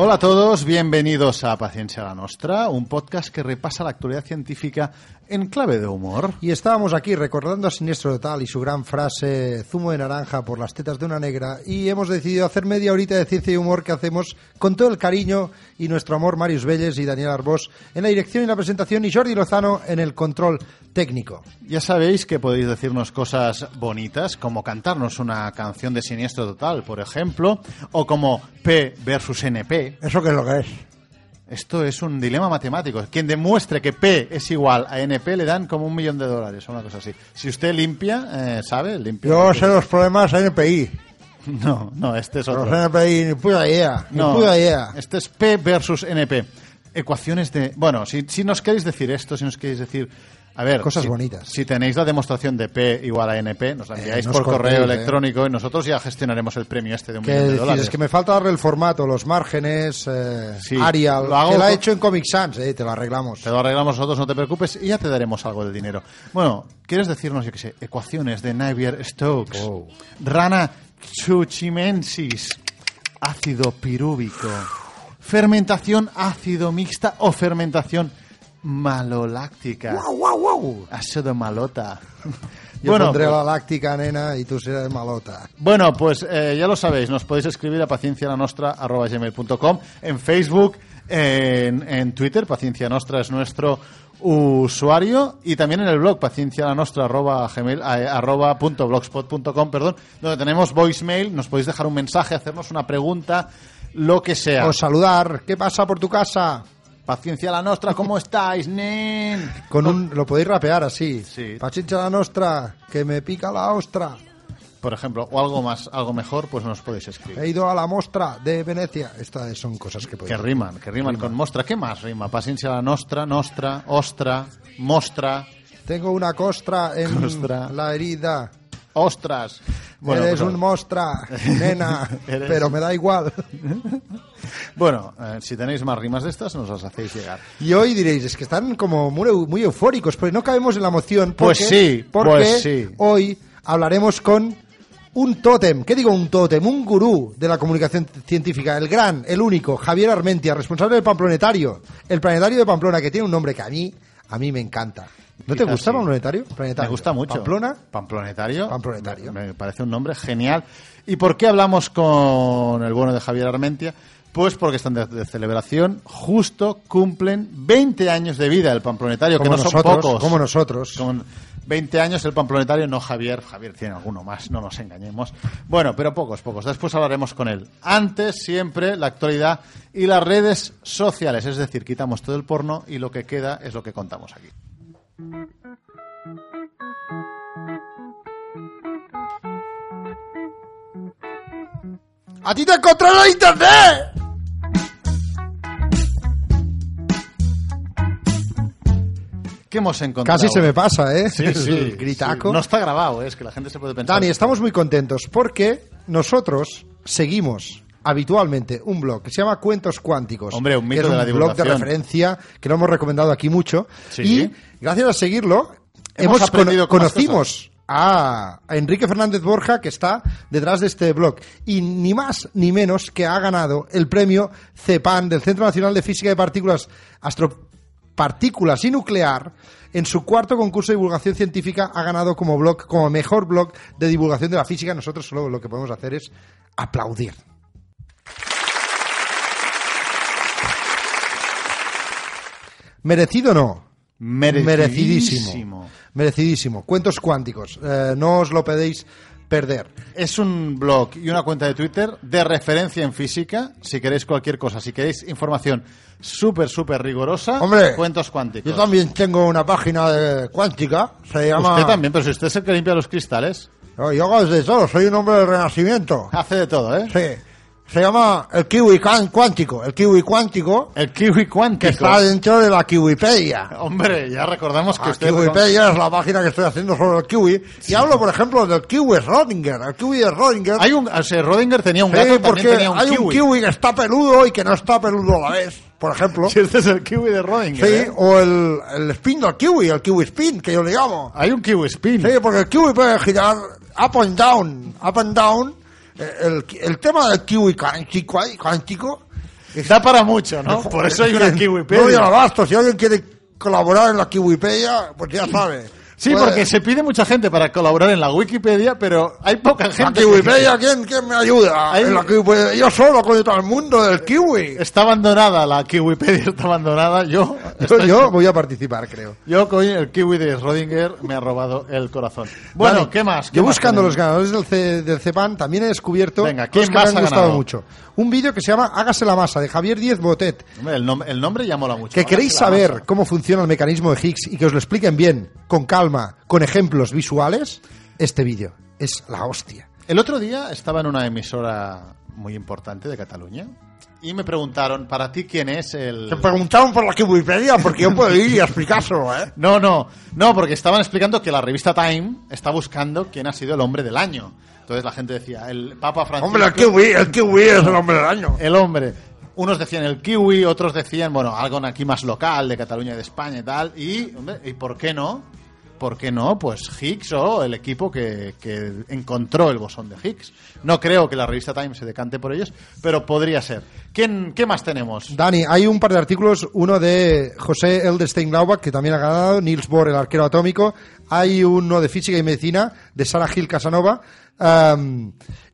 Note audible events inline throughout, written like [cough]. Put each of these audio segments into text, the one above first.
Hola a todos, bienvenidos a Paciencia la Nostra, un podcast que repasa la actualidad científica en clave de humor. Y estábamos aquí recordando a Siniestro Total y su gran frase zumo de naranja por las tetas de una negra y hemos decidido hacer media horita de ciencia y humor que hacemos con todo el cariño y nuestro amor Marius Vélez y Daniel Arbós en la dirección y la presentación y Jordi Lozano en el control técnico. Ya sabéis que podéis decirnos cosas bonitas, como cantarnos una canción de Siniestro Total, por ejemplo, o como P versus NP. ¿Eso qué es lo que es? Esto es un dilema matemático. Quien demuestre que P es igual a NP le dan como un millón de dólares o una cosa así. Si usted limpia, eh, ¿sabe? Limpia. Yo sé los problemas NPI. [laughs] No, no, este es otro. Los NPI, ni puta idea. Ni No, puta idea. este es P versus NP. Ecuaciones de... Bueno, si, si nos queréis decir esto, si nos queréis decir... A ver, Cosas si, bonitas. Si tenéis la demostración de P igual a NP, nos la enviáis nos por correo eh. electrónico y nosotros ya gestionaremos el premio este de un ¿Qué millón de decir? dólares. Es que me falta darle el formato, los márgenes, eh, Sí, Arial. lo hago que la con- hecho en Comic Sans, eh, te lo arreglamos. Te lo arreglamos nosotros, no te preocupes, y ya te daremos algo del dinero. Bueno, ¿quieres decirnos, yo qué sé, ecuaciones de Navier-Stokes? Oh. Rana chuchimensis, ácido pirúvico, fermentación ácido mixta o fermentación maloláctica. ¡Guau, guau, guau! Ácido malota. [laughs] Yo bueno, pondré pues- la láctica, nena, y tú serás malota. Bueno, pues eh, ya lo sabéis, nos podéis escribir a paciencialanostra.gmail.com en Facebook, en, en Twitter, Paciencia Nostra es nuestro usuario y también en el blog paciencialanostra arroba gmail, eh, perdón, donde tenemos voicemail, nos podéis dejar un mensaje, hacernos una pregunta, lo que sea. O saludar, ¿qué pasa por tu casa? Paciencia la Nostra, ¿cómo estáis, nen? Con un, lo podéis rapear así. Sí. Pachincha la nostra, que me pica la ostra. Por ejemplo, o algo más, algo mejor, pues nos podéis escribir. He ido a la mostra de Venecia. Estas son cosas que Que podéis riman, que riman con mostra. ¿Qué más rima? Paciencia la nostra, nostra, ostra, mostra, Tengo una costra en Costra. la herida. ostras. Bueno, Eres pues, un mostra, nena, [laughs] Eres- pero me da igual. bueno eh, si tenéis más rimas de estas, nos las hacéis llegar. Y hoy diréis, es que están como muy, muy eufóricos, porque no cabemos en la emoción. Pues porque- sí, porque pues sí. hoy hablaremos con un tótem. ¿Qué digo un tótem? Un gurú de la comunicación científica, el gran, el único, Javier Armentia, responsable del Pamplonetario. El planetario de Pamplona, que tiene un nombre que a mí, a mí me encanta. ¿No te Quizás gusta sí. Pamplonetario? Planetario. Me gusta mucho. ¿Pamplona? Pamplonetario. Pamplonetario. Me, me parece un nombre genial. ¿Y por qué hablamos con el bueno de Javier Armentia? Pues porque están de, de celebración, justo cumplen 20 años de vida el Pamplonetario, que Como no son nosotros, pocos. como nosotros. Con 20 años el Pamplonetario, no Javier. Javier tiene alguno más, no nos engañemos. Bueno, pero pocos, pocos. Después hablaremos con él. Antes, siempre, la actualidad y las redes sociales. Es decir, quitamos todo el porno y lo que queda es lo que contamos aquí. ¡A ti te encontraron en internet! ¿Qué hemos encontrado? Casi se me pasa, ¿eh? Sí, sí. El gritaco. sí. No está grabado, ¿eh? es que la gente se puede pensar. Dani, estamos muy contentos porque nosotros seguimos habitualmente un blog que se llama Cuentos Cuánticos. Hombre, un mito que es de la un blog de referencia que lo hemos recomendado aquí mucho. Sí. Y gracias a seguirlo, Hemos hemos, cono- conocimos a, a Enrique Fernández Borja, que está detrás de este blog. Y ni más ni menos que ha ganado el premio CEPAN del Centro Nacional de Física de Partículas Astropartículas y Nuclear. En su cuarto concurso de divulgación científica ha ganado como blog, como mejor blog de divulgación de la física. Nosotros solo lo que podemos hacer es aplaudir. Merecido no. Merecidísimo. Merecidísimo. Merecidísimo. Cuentos cuánticos. Eh, no os lo pedéis perder. Es un blog y una cuenta de Twitter de referencia en física. Si queréis cualquier cosa, si queréis información súper, súper rigurosa, Hombre, cuentos cuánticos. Yo también tengo una página de cuántica, se llama... Usted también, pero si usted es el que limpia los cristales, Yo hago de todo, soy un hombre del renacimiento. hace de todo, ¿eh? Sí. Se llama el kiwi cuántico, el kiwi cuántico El kiwi que cuántico. está dentro de la kiwipedia. Hombre, ya recordamos que La usted... kiwipedia es la página que estoy haciendo sobre el kiwi. Y hablo, por ejemplo, del kiwi Rodinger. El kiwi de Rodinger. Hay un... O sea, Rodinger tenía un Sí, gato, porque también tenía un hay kiwi. un kiwi que está peludo y que no está peludo a la vez, por ejemplo. [laughs] Si este es el kiwi de Rodinger, Sí, ¿eh? o el, el spin del kiwi, el kiwi spin, que yo le llamo. Hay un kiwi spin. Sí, porque el kiwi puede girar up and down, up and down. El, el tema del kiwi cuántico, cuántico Da para mucho, ¿no? Por eso hay una kiwi No abasto. Si alguien quiere colaborar en la kiwipedia, pues ya [clears throat] sabe. Sí, Puede- porque se pide mucha gente para colaborar en la Wikipedia, pero hay poca La gente. kiwipedia, ¿quién, quién me ayuda? Hay- En la Kiwipedia, yo solo con todo el mundo del kiwi. Está abandonada, la Kiwipedia [laughs] está abandonada. Yo, Yo, estoy- yo voy a participar, creo. yo, coño, el kiwi de Rodinger me ha robado el corazón. Bueno, Vale, ¿qué más? ¿Qué Yo más buscando los ganadores del, C- del CEPAN también he descubierto Venga, ¿quién que más me han ha gustado ganado? mucho. Un vídeo que se llama Hágase la masa de Javier Díez Botet. Hombre, el, nom- el nombre ya mola mucho. Que queréis saber masa. cómo funciona el mecanismo de Higgs y que os lo expliquen bien, con calma, con ejemplos visuales, este vídeo es la hostia. El otro día estaba en una emisora muy importante de Cataluña y me preguntaron, ¿para ti quién es el...? Te preguntaron por la Wikipedia porque yo puedo ir y explicárselo, ¿eh? [laughs] No, no, no, porque estaban explicando que la revista Time está buscando quién ha sido el hombre del año. Entonces la gente decía, el Papa Francisco... Hombre, el kiwi, el kiwi es el hombre del año. El hombre. Unos decían el kiwi, otros decían, bueno, algo aquí más local, de Cataluña y de España y tal. Y, hombre, ¿y por qué no? ¿Por qué no? Pues Higgs o el equipo que, que encontró el bosón de Higgs. No creo que la revista Time se decante por ellos, pero podría ser. ¿Quién, ¿Qué más tenemos? Dani, hay un par de artículos, uno de José Eldestein Glaubach, que también ha ganado, Niels Bohr, el arquero atómico, hay uno de física y medicina, de Sara Gil Casanova,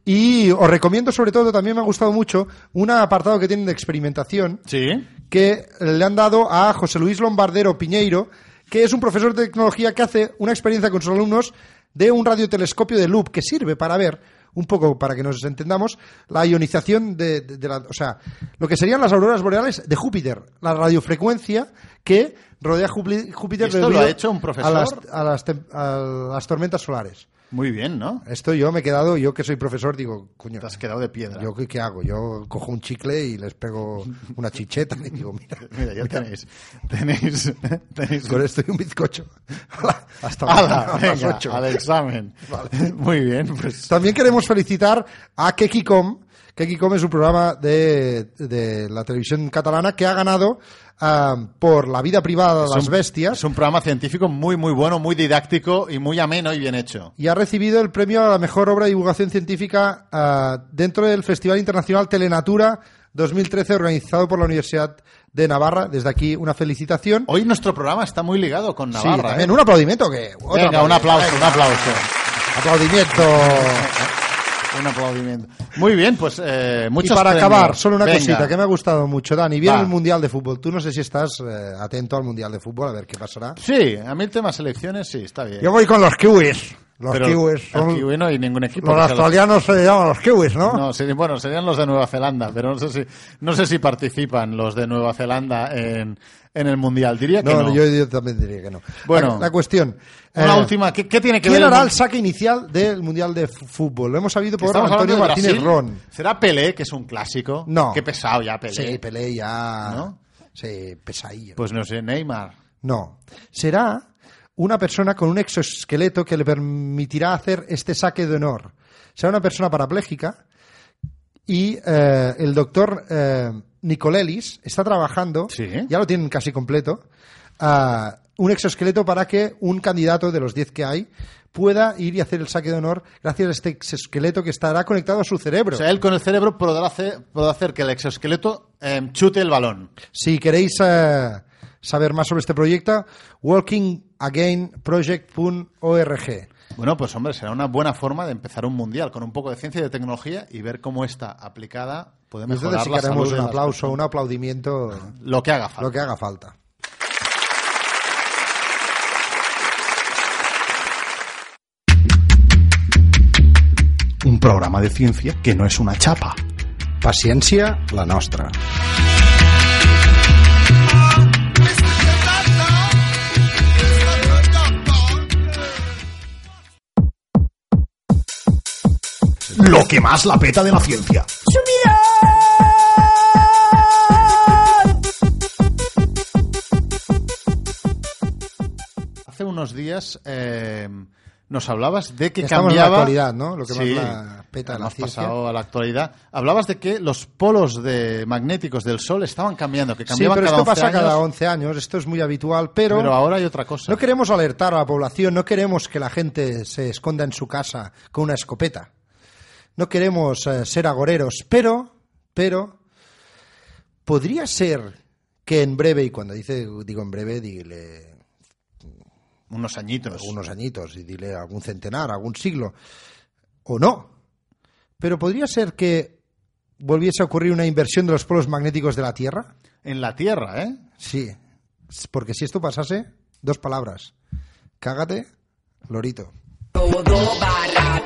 y os recomiendo sobre todo, también me ha gustado mucho, un apartado que tienen de experimentación, Sí. que le han dado a José Luis Lombardero Piñeiro, que es un profesor de tecnología que hace una experiencia con sus alumnos de un radiotelescopio de loop que sirve para ver un poco para que nos entendamos la ionización de, de- de la, o sea, lo que serían las auroras boreales de Júpiter, la radiofrecuencia que rodea Júpiter ¿Esto lo ha hecho un profesor? a las, a las tem- a las tormentas solares. Muy bien, ¿no? Esto yo me he quedado, yo que soy profesor, digo, coño, Te has quedado de piedra. ¿yo qué, qué hago? Yo cojo un chicle y les pego [laughs] una chicheta y digo, mira, [laughs] Mira, ya tenéis. Tenéis. [laughs] tenéis Con esto y un bizcocho. Hasta mañana a las Venga, ocho. al examen. Muy bien, pues. También queremos felicitar a Kekicom. Kekicom es un programa de, de la televisión catalana que ha ganado ah, por la vida privada de las un- bestias Es un programa científico muy, muy bueno, muy didáctico y muy ameno y bien hecho. y ha recibido el premio a la mejor obra de divulgación científica ah, dentro del Festival Internacional Telenatura 2013 organizado por la Universidad de Navarra. Desde aquí una felicitación. Hoy nuestro programa está muy ligado con Navarra. sí, también ¿eh? un aplaudimiento que Venga, un aplauso, Venga. un aplauso. Aplaudimiento. [laughs] Un aplaudimiento. Muy bien, pues eh, Y para premios. acabar, solo una Venga. cosita que me ha gustado mucho, Dani. Viene Va. el Mundial de Fútbol. Tú no sé si estás eh, atento al Mundial de Fútbol, a ver qué pasará. Sí, a mí el tema selecciones sí, está bien. Yo voy con los kiwis. Los Pero kiwis son... kiwi no hay ningún equipo. Los australianos se llaman los kiwis, ¿no? No, bueno, serían los de Nueva Zelanda, pero no sé si, no sé si participan los de Nueva Zelanda en, en el Mundial. Diría que no. yo, yo también diría que no. Bueno. la, la cuestión. Una eh, última, ¿qué, qué tiene que ¿Quién ver? hará el saque inicial del Mundial de Fútbol? Lo hemos sabido por Antonio Martínez. Ron. ¿Será Pelé, que es un clásico? No. Qué pesado ya Pelé. Sí, Pelé ya... ¿No? Sí, pesadillo. Pues no sé, Neymar. No. Será una persona con un exoesqueleto que le permitirá hacer este saque de honor. Será una persona parapléjica y eh, el doctor eh, Nicolelis está trabajando, Sí. ya lo tienen casi completo, un exoesqueleto para que un candidato de los 10 que hay pueda ir y hacer el saque de honor gracias a este exoesqueleto que estará conectado a su cerebro. O sea, él con el cerebro podrá hacer, podrá hacer que el exoesqueleto eh, chute el balón. Si queréis eh, saber más sobre este proyecto, walkingagainproject.org. Bueno, pues hombre, será una buena forma de empezar un mundial con un poco de ciencia y de tecnología y ver cómo esta aplicada puede mejorar entonces sí la que haremos salud de un las aplauso, personas. un aplaudimiento, Lo que haga falta. lo que haga falta. programa de ciencia que no es una chapa. Paciència, la nostra. Lo que más la peta de la ciencia. Hace unos días eh, nos hablabas de que estamos en la cambiaba... actualidad, ¿no? Lo que más Sí, la peta de la hemos ciencia. pasado a la actualidad. Hablabas de que los polos de magnéticos del Sol estaban cambiando, que Sí, cambiaban pero cada esto 11 pasa años, cada 11 años, esto es muy habitual, pero, pero ahora hay otra cosa. no queremos alertar a la población, no queremos que la gente se esconda en su casa con una escopeta. No queremos eh, ser agoreros, pero, pero, podría ser que en breve, y cuando dice, digo en breve, dile Unos añitos. algunos añitos y dile algún centenar, algún siglo, o no. Pero podría ser que volviese a ocurrir una inversión de los polos magnéticos de la Tierra. En la Tierra, ¿eh? Sí, porque si esto pasase, dos palabras. Cágate, lorito.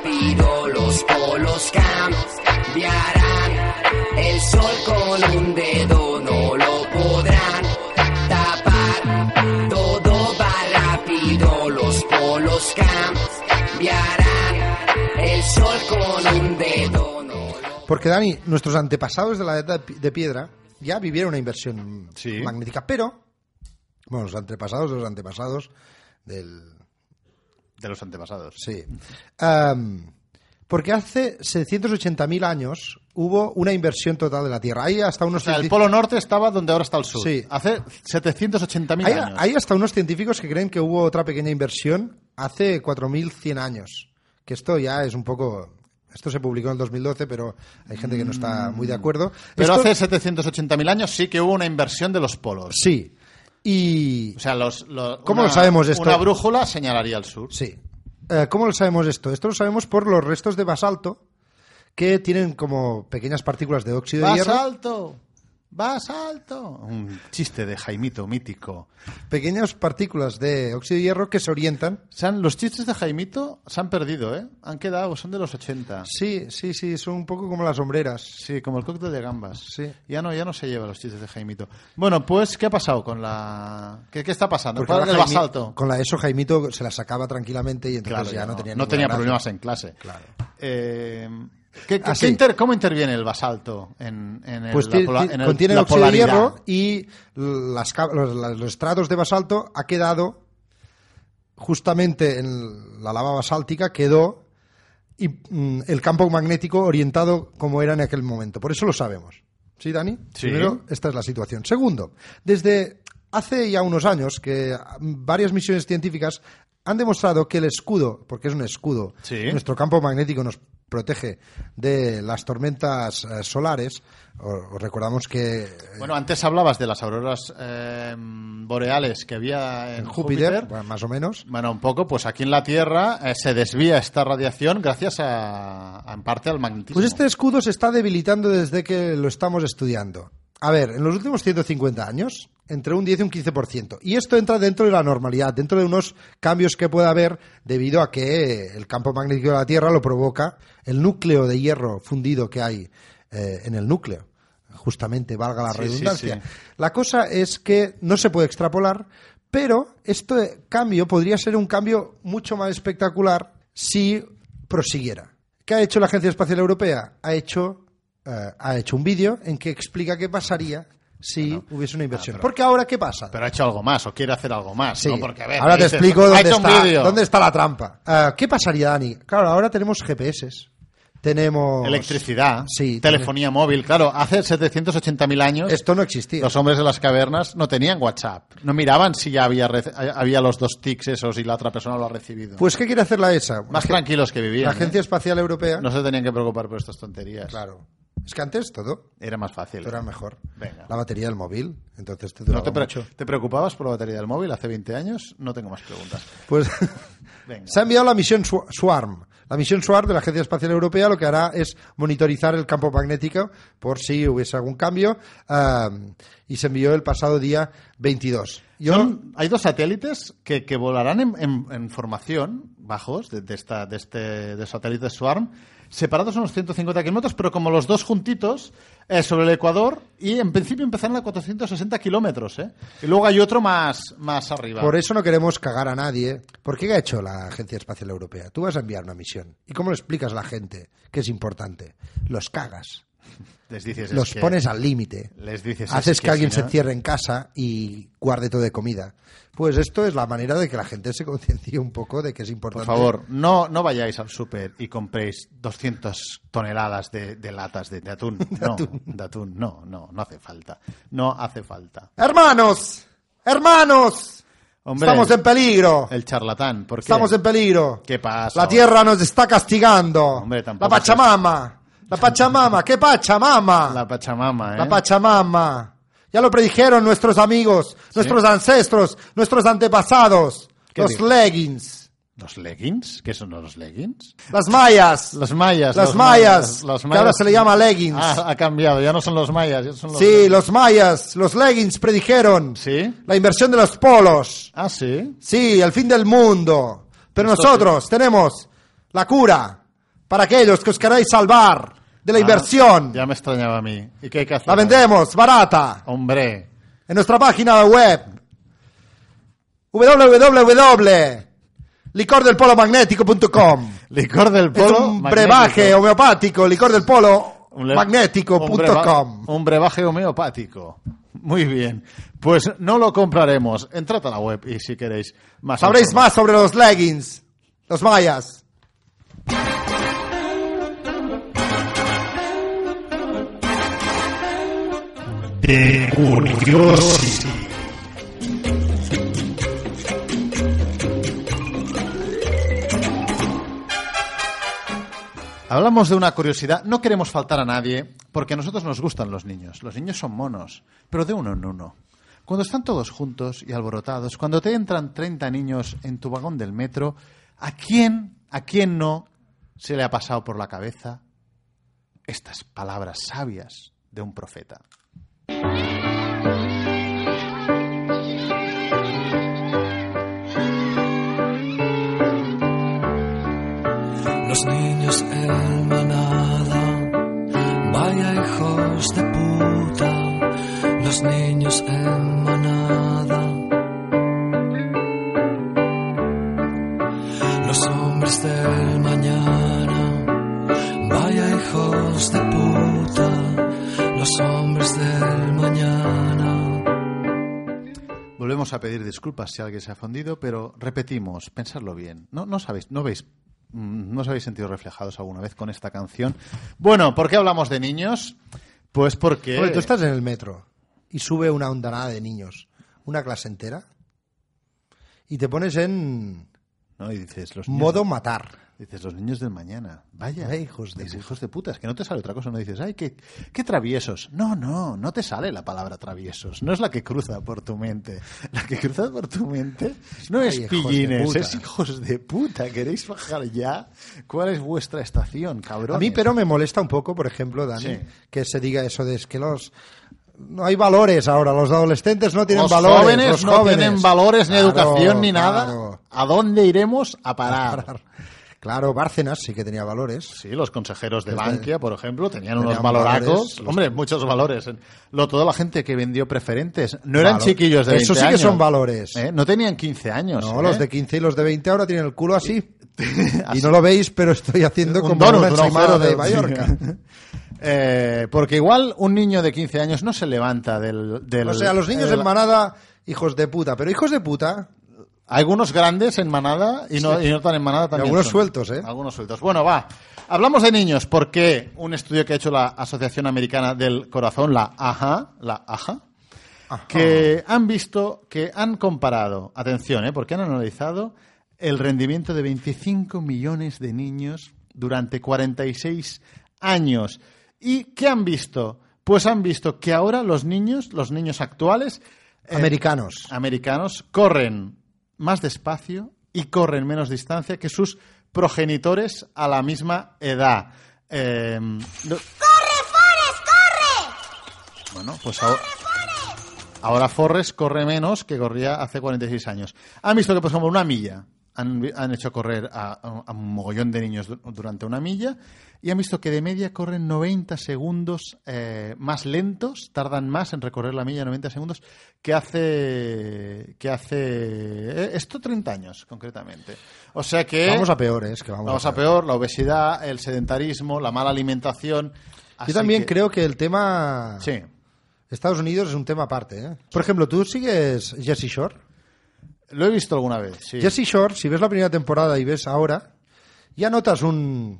Rápido, los polos cambiarán. El sol con un dedo no lo podrán tapar. Todo va rápido, los polos cambiarán. El sol con un dedo no lo Porque, Dani, nuestros antepasados de la edad de piedra ya vivieron una inversión Sí. magnética, pero, bueno, los antepasados de los antepasados del, De los antepasados. Sí. Am, porque hace 780.000 años hubo una inversión total de la Tierra. Hay hasta unos O sea, el Polo Norte estaba donde ahora está el sur. Sí. Hace 780.000 hay, años. hay hasta unos científicos que creen que hubo otra pequeña inversión hace 4.100 años. Que esto ya es un poco... Esto se publicó en el 2012, pero hay gente que no está muy de acuerdo. Pero Esto- hace 780.000 años sí que hubo una inversión de los polos. Sí. Y... O sea, los, los- ¿Cómo una- lo sabemos esto? Una brújula señalaría al sur. Sí. Eh, ¿Cómo lo sabemos esto? Esto lo sabemos por los restos de basalto que tienen como pequeñas partículas de óxido de hierro. ¡Basalto! ¡Basalto! Un chiste de Jaimito mítico. pequeñas partículas de óxido de hierro que se orientan. Los chistes de Jaimito se han perdido, ¿eh? Han quedado, son de los 80. Sí, sí, sí, son un poco como las sombreras. Sí, como el cóctel de gambas. Sí. Ya no, ya no se lleva los chistes de Jaimito. Bueno, pues, ¿qué ha pasado con la... ¿Qué, qué está pasando? ¿Cuál es el Jaimi- basalto? Con la ESO Jaimito se la sacaba tranquilamente y entonces Claro, ya no, no, tenía no tenía problemas en clase. Claro. Eh, ¿qué- qué- Así. qué inter- ¿Cómo interviene el basalto en, en el- Pues la pola- en el- contiene la óxido de hierro y las los, estratos de basalto ha quedado justamente en la lava basáltica quedó y mm, el campo magnético orientado como era en aquel momento. Por eso lo sabemos. ¿Sí, Dani? Sí. Primero, esta es la situación. Segundo, desde hace ya unos años que varias misiones científicas han demostrado que el escudo, porque es un escudo, Sí. nuestro campo magnético nos protege de las tormentas eh, solares. O- Os recordamos que eh, Bueno, antes hablabas de las auroras eh, boreales que había en, en Júpiter, Júpiter. bueno, más o menos, Bueno, un poco, pues aquí en la Tierra se desvía esta radiación gracias a, a, en parte al magnetismo. Pues este escudo se está debilitando desde que lo estamos estudiando. A ver, en los últimos 150 años, entre un 10 y un 15%. Y esto entra dentro de la normalidad, dentro de unos cambios que puede haber debido a que el campo magnético de la Tierra lo provoca el núcleo de hierro fundido que hay eh, en el núcleo. Justamente, valga la Sí, sí, redundancia. sí. La cosa es que no se puede extrapolar, pero este cambio podría ser un cambio mucho más espectacular si prosiguiera. ¿Qué ha hecho la Agencia Espacial Europea? Ha hecho, eh, ha hecho un vídeo en que explica qué pasaría si hubiese una inversión. pero- Porque ahora, ¿qué pasa? Pero ha hecho algo más o quiere hacer algo más, Sí. ¿no? Porque, a ver, ahora te dices, explico dónde está, dónde está la trampa. Eh, ¿Qué pasaría, Dani? Claro, ahora tenemos GPS, tenemos... Electricidad, Sí, telefonía móvil. Claro, hace 780.000 años Esto no existía. los hombres de las cavernas no tenían WhatsApp. No miraban si ya había, rece- había los dos tics esos y la otra persona lo ha recibido. Pues, ¿qué quiere hacer la ESA? Más Es que tranquilos que vivían. La ¿eh? Agencia Espacial Europea... No se tenían que preocupar por estas tonterías. Claro. Es que antes todo Era más fácil. Esto era mejor. Venga. La batería del móvil, entonces te ¿No duraba te, pre- mucho. te preocupabas por la batería del móvil hace 20 años? No tengo más preguntas. Pues [laughs] Venga. se ha enviado la misión Swa- SWARM. La misión SWARM de la Agencia Espacial Europea lo que hará es monitorizar el campo magnético por si hubiese algún cambio am, y se envió el pasado día 22. Yo, Son- hay dos satélites que, que volarán en, en- en formación, bajos, de, de esta, de este de satélite SWARM, separados unos 150 kilómetros, pero como los dos juntitos eh, sobre el Ecuador, y en principio empezaron a 460 kilómetros, ¿eh? Y luego hay otro más, más arriba. Por eso no queremos cagar a nadie. ¿Por qué ha hecho la Agencia Espacial Europea? Tú vas a enviar una misión. ¿Y cómo lo explicas a la gente que es importante? Los cagas. Les dices, es Los que- pones al límite. Les dices, Haces es que, alguien si se encierre en casa y guarde todo de comida. Pues esto es la manera de que la gente se conciencie un poco de que es Por importante. favor, no, no vayáis al súper y compréis 200 toneladas de, de latas de, de atún. [laughs] No, de atún. No, no, no hace falta. No hace falta. Hermanos, hermanos, Hombre, estamos en peligro. El charlatán, ¿por qué? Estamos en peligro. ¿Qué pasa? La tierra nos está castigando. Hombre, tampoco la Pachamama. La Pachamama. ¿Qué Pachamama? La Pachamama, ¿eh? La Pachamama. Ya lo predijeron nuestros amigos, nuestros ancestros, nuestros antepasados. ¿Qué Los leggings. ¿Los leggings? ¿Qué son los leggings? Las mayas. Los mayas. Los mayas, que ahora se le llama leggings. Ah, ha cambiado, ya no son los mayas, ya son los Sí, los mayas, los leggings predijeron ¿Sí? la inversión de los polos. Ah, sí. Sí, el fin del mundo. Pero Esto nosotros tenemos la cura para aquellos que os queráis salvar de la Ah, inversión. Ya me extrañaba a mí. ¿Y qué hay que hacer? La vendemos barata Hombre. en nuestra página web www.licordelpolomagnético.com Licor del Es polo. un magnético. brebaje homeopático, licor del polo magnético.com. Un, brebaje homeopático. Muy bien. Pues no lo compraremos. Entrad a la web y si queréis más. Sabréis más sobre los leggings, los mayas. Curiosity. Hablamos de una curiosidad. No queremos faltar a nadie porque a nosotros nos gustan los niños. Los niños son monos, pero de uno en uno. Cuando están todos juntos y alborotados, cuando te entran 30 niños en tu vagón del metro, ¿a quién, a quién no se le ha pasado por la cabeza estas palabras sabias de un profeta? Los niños en manada, vaya hijos de puta. Los niños en manada. Los hombres del mañana, vaya hijos de puta. Los hombres del mañana. Volvemos a pedir disculpas si alguien se ha fundido, pero repetimos, pensadlo bien. No, no sabéis, no veis, no os habéis sentido reflejados alguna vez con esta canción. Bueno, ¿por qué hablamos de niños? Pues porque Hombre, tú estás en el metro y sube una ondanada de niños, una clase entera, y te pones en ¿no? y dices los niños, modo matar. Dices los niños del mañana. Vaya, Ay, hijos de hijos de puta, es que no te sale otra cosa, no dices, ay, qué, qué traviesos. No, no, no te sale la palabra traviesos, no es la que cruza por tu mente. La que cruza por tu mente no es Ay, pillines, es hijos de puta. ¿Queréis bajar ya? ¿Cuál es vuestra estación, cabrón? A mí, pero me molesta un poco, por ejemplo, Dani, Sí. que se diga eso de es que los no hay valores ahora, los adolescentes no tienen los valores, jóvenes los no jóvenes. tienen valores ni Claro, educación ni nada. ¿A dónde iremos a parar? Claro, Bárcenas sí que tenía valores. Sí, los consejeros de Bankia, por ejemplo, tenían unos valoracos. valores, los- Hombre, muchos valores. Lo, toda la gente que vendió preferentes no eran Valor- chiquillos de 20 Eso sí que son valores. ¿eh? No tenían 15 años. No, ¿eh? los de 15 y los de 20 ahora tienen el culo [laughs] así. y no lo veis, pero estoy haciendo Un como donut, una un de de- Mallorca. [laughs] Eh, porque igual un niño de 15 años no se levanta del... del O sea, los niños del- en manada, hijos de puta. Pero hijos de puta, Algunos grandes en manada y no, y no tan en manada también. algunos son. sueltos, ¿eh? Algunos sueltos. Bueno, va. Hablamos de niños porque un estudio que ha hecho la Asociación Americana del Corazón, la AHA, la AHA, que han visto, que han comparado, atención, ¿eh? porque han analizado el rendimiento de 25 millones de niños durante 46 años. ¿Y qué han visto? Pues han visto que ahora los niños, los niños actuales, eh, americanos. americanos corren más despacio y corren menos distancia que sus progenitores a la misma edad. Eh, ¡Corre, Forrest, corre! Bueno, pues ahora, ahora Forrest corre menos que corría hace 46 años. Han visto que, por ejemplo, una milla. Han, han hecho correr a, un mogollón de niños du- durante una milla y han visto que de media corren 90 segundos eh, más lentos, tardan más en recorrer la milla 90 segundos que hace que hace eh, esto 30 años concretamente. O sea que Vamos a peores, que vamos, vamos a peor, la obesidad, el sedentarismo, la mala alimentación. Yo también que- creo que el tema Sí. Estados Unidos es un tema aparte. ¿eh? Por ejemplo, ¿tú sigues Jesse Shore? Lo he visto alguna vez, sí. Jesse Shore, si ves la primera temporada y ves ahora, ya notas un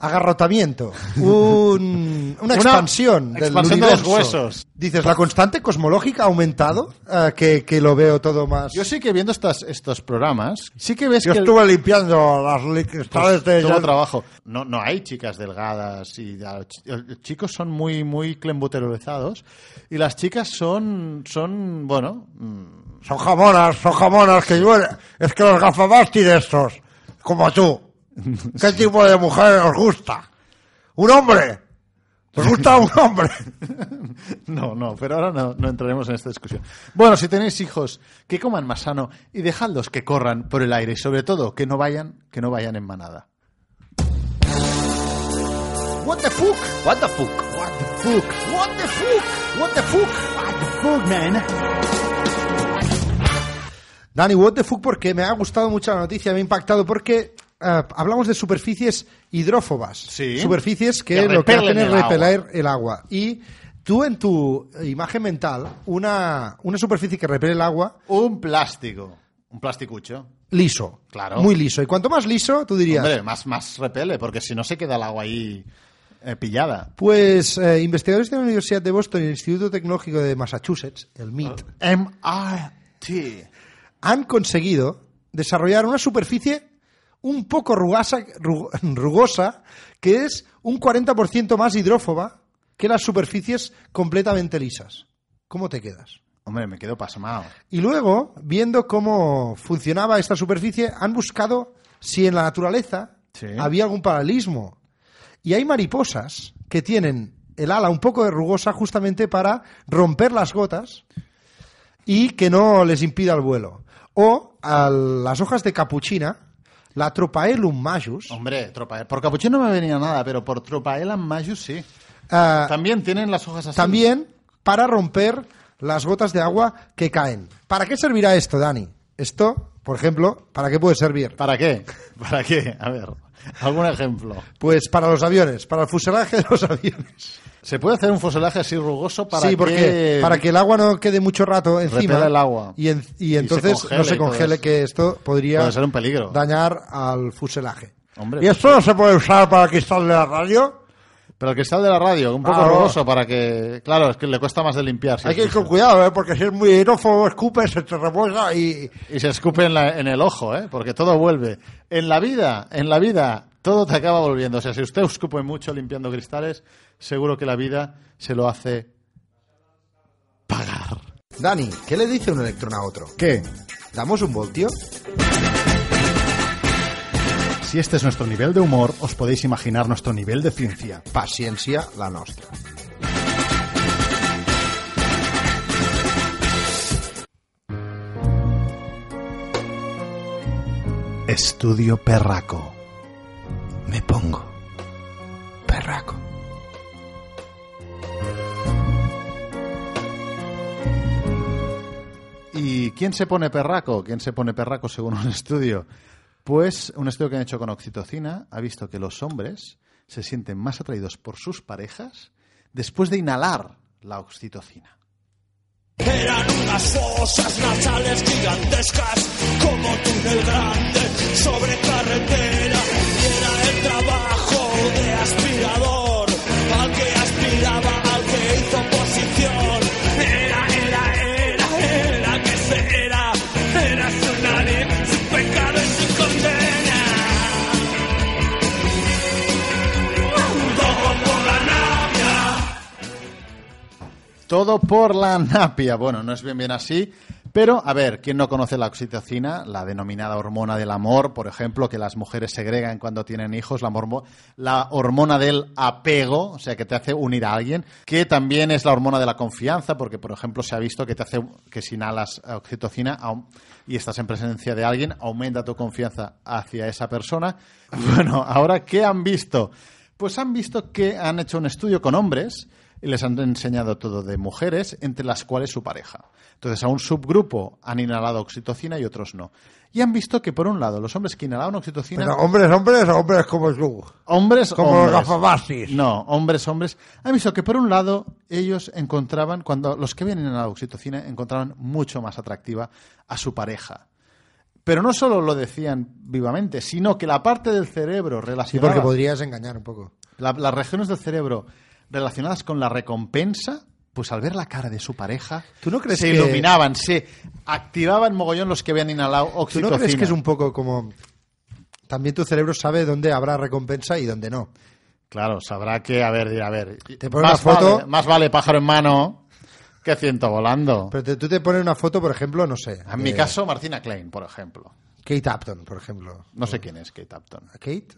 agarrotamiento, [laughs] un- una Una expansión del expansión de los huesos. Dices, ¿la constante cosmológica ha aumentado? Eh, que, que lo veo todo más... Yo sí que viendo estas, estos programas, sí que ves Yo que el- estuve limpiando las li- pues, cristales de... todo trabajo. No, no hay chicas delgadas y los los chicos son muy muy clembuterolizados y las chicas son son bueno mm, Son jamonas, son jamonas que yo... Es que los gafabastis estos, como tú. [laughs] ¿Qué tipo de mujer os gusta? ¿Un hombre? ¿Os gusta un [laughs] hombre? no no pero ahora no, no entraremos en esta discusión bueno si tenéis hijos que coman más sano y dejadlos que corran por el aire y sobre todo que no vayan que no vayan en manada What the fuck? What the fuck? What the fuck? What the fuck? What the fuck? What the fuck, man? Dani, what the fuck, porque me ha gustado mucho la noticia, me ha impactado, porque eh, hablamos de superficies hidrófobas. Sí. Superficies que, Que lo que hacen es agua. repeler el agua. Y tú en tu imagen mental, una, una superficie que repele el agua, Un plástico. Un plasticucho. liso. Claro. Muy liso. Y cuanto más liso, tú dirías... Hombre, más, más repele, porque si no se queda el agua ahí eh, pillada. Pues eh, investigadores de la Universidad de Boston y el Instituto Tecnológico de Massachusetts, el MIT, MIT. Han conseguido desarrollar una superficie un poco rugosa, ru- [laughs] rugosa que es un 40% más hidrófoba que las superficies completamente lisas. ¿Cómo te quedas? Hombre, me quedo pasmado. Y luego, viendo cómo funcionaba esta superficie, han buscado si en la naturaleza Sí. había algún paralelismo. Y hay mariposas que tienen el ala un poco rugosa justamente para romper las gotas y que no les impida el vuelo. O a las hojas de capuchina, la Tropaelum majus, Hombre, tropa, por capuchino no me venía nada, pero por tropaelan majus sí. ah, También tienen las hojas así. también para romper las gotas de agua que caen. ¿Para qué servirá esto, Dani? Esto, por ejemplo, ¿para qué puede servir? ¿Para qué? [laughs] ¿Para qué? A ver, algún ejemplo. Pues para los aviones, para el fuselaje de los aviones. ¿Se puede hacer un fuselaje así rugoso para sí, porque que... para que el agua no quede mucho rato encima el agua. y, en- y se entonces no se congele que esto podría Puede ser un peligro. dañar al fuselaje. Hombre, ¿Y esto no se puede usar para el cristal de la radio? Pero el cristal de la radio, un poco Ah, rugoso para que... Claro, es que le cuesta más de limpiar. si Hay que ir con cuidado, ¿eh? porque si es muy hidrófobo, escupe, se te remuesa y... Y se escupe en, la- en el ojo, ¿eh? Porque todo vuelve. En la vida, en la vida, todo te acaba volviendo. O sea, si usted escupe mucho limpiando cristales, seguro que la vida se lo hace pagar. Dani, ¿qué le dice un electrón a otro? ¿Qué? ¿Damos un voltio? Si este es nuestro nivel de humor, os podéis imaginar nuestro nivel de ciencia. Paciencia la nostra. Estudio Perraco. Me pongo perraco. ¿Y quién se pone perraco? ¿Quién se pone perraco según un estudio? Pues un estudio que han hecho con oxitocina ha visto que los hombres se sienten más atraídos por sus parejas después de inhalar la oxitocina. Eran unas fosas nasales gigantescas como túnel grande sobre carretera. Y era el trabajo de aspirador al que aspiraba, Todo por la napia. Bueno, no es bien bien así, Pero, a ver, ¿quién no conoce la oxitocina? La denominada hormona del amor, por ejemplo, que las mujeres segregan cuando tienen hijos, la, la hormona del apego, o sea, que te hace unir a alguien, que también es la hormona de la confianza, porque, por ejemplo, se ha visto que te hace que si inhalas oxitocina y estás en presencia de alguien, aumenta tu confianza hacia esa persona. Bueno, ahora, ¿qué han visto? Pues han visto que han hecho un estudio con hombres y les han enseñado todo de mujeres, entre las cuales su pareja. Entonces, a un subgrupo han inhalado oxitocina y otros no. Y han visto que, por un lado, los hombres que inhalaban oxitocina, Pero hombres, hombres hombres como tú. hombres, Como los hombres. gafabasis. No, hombres, hombres. Han visto que, por un lado, ellos encontraban, cuando los que habían inhalado oxitocina, encontraban mucho más atractiva a su pareja. Pero no solo lo decían vivamente, sino que la parte del cerebro Sí, relacionada... porque podrías engañar un poco. La- las regiones del cerebro relacionadas con la recompensa, pues al ver la cara de su pareja, ¿Tú no crees se que- iluminaban, se activaban mogollón los que habían inhalado ¿Tú oxitocina. no crees que es un poco como... También tu cerebro sabe dónde habrá recompensa y dónde no. Claro, sabrá que, a ver, a ver, Te pone más, una foto- vale, más vale pájaro en mano que ciento volando. Pero te- tú te pones una foto, por ejemplo, no sé. en mi caso, Martina Klein, por ejemplo. Kate Upton, por ejemplo. No sé quién es Kate Upton. ¿Kate?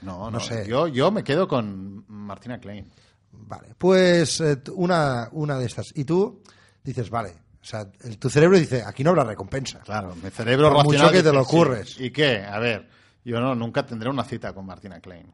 No, no, No sé. Yo, yo me quedo con Martina Klein. Vale, pues eh, una, una de estas. Y tú dices, vale, o sea, el- tu cerebro dice, aquí no habrá recompensa. Claro, mi cerebro Por mucho que te lo sí. ocurres. ¿Y qué? A ver, yo no nunca tendré una cita con Martina Klein.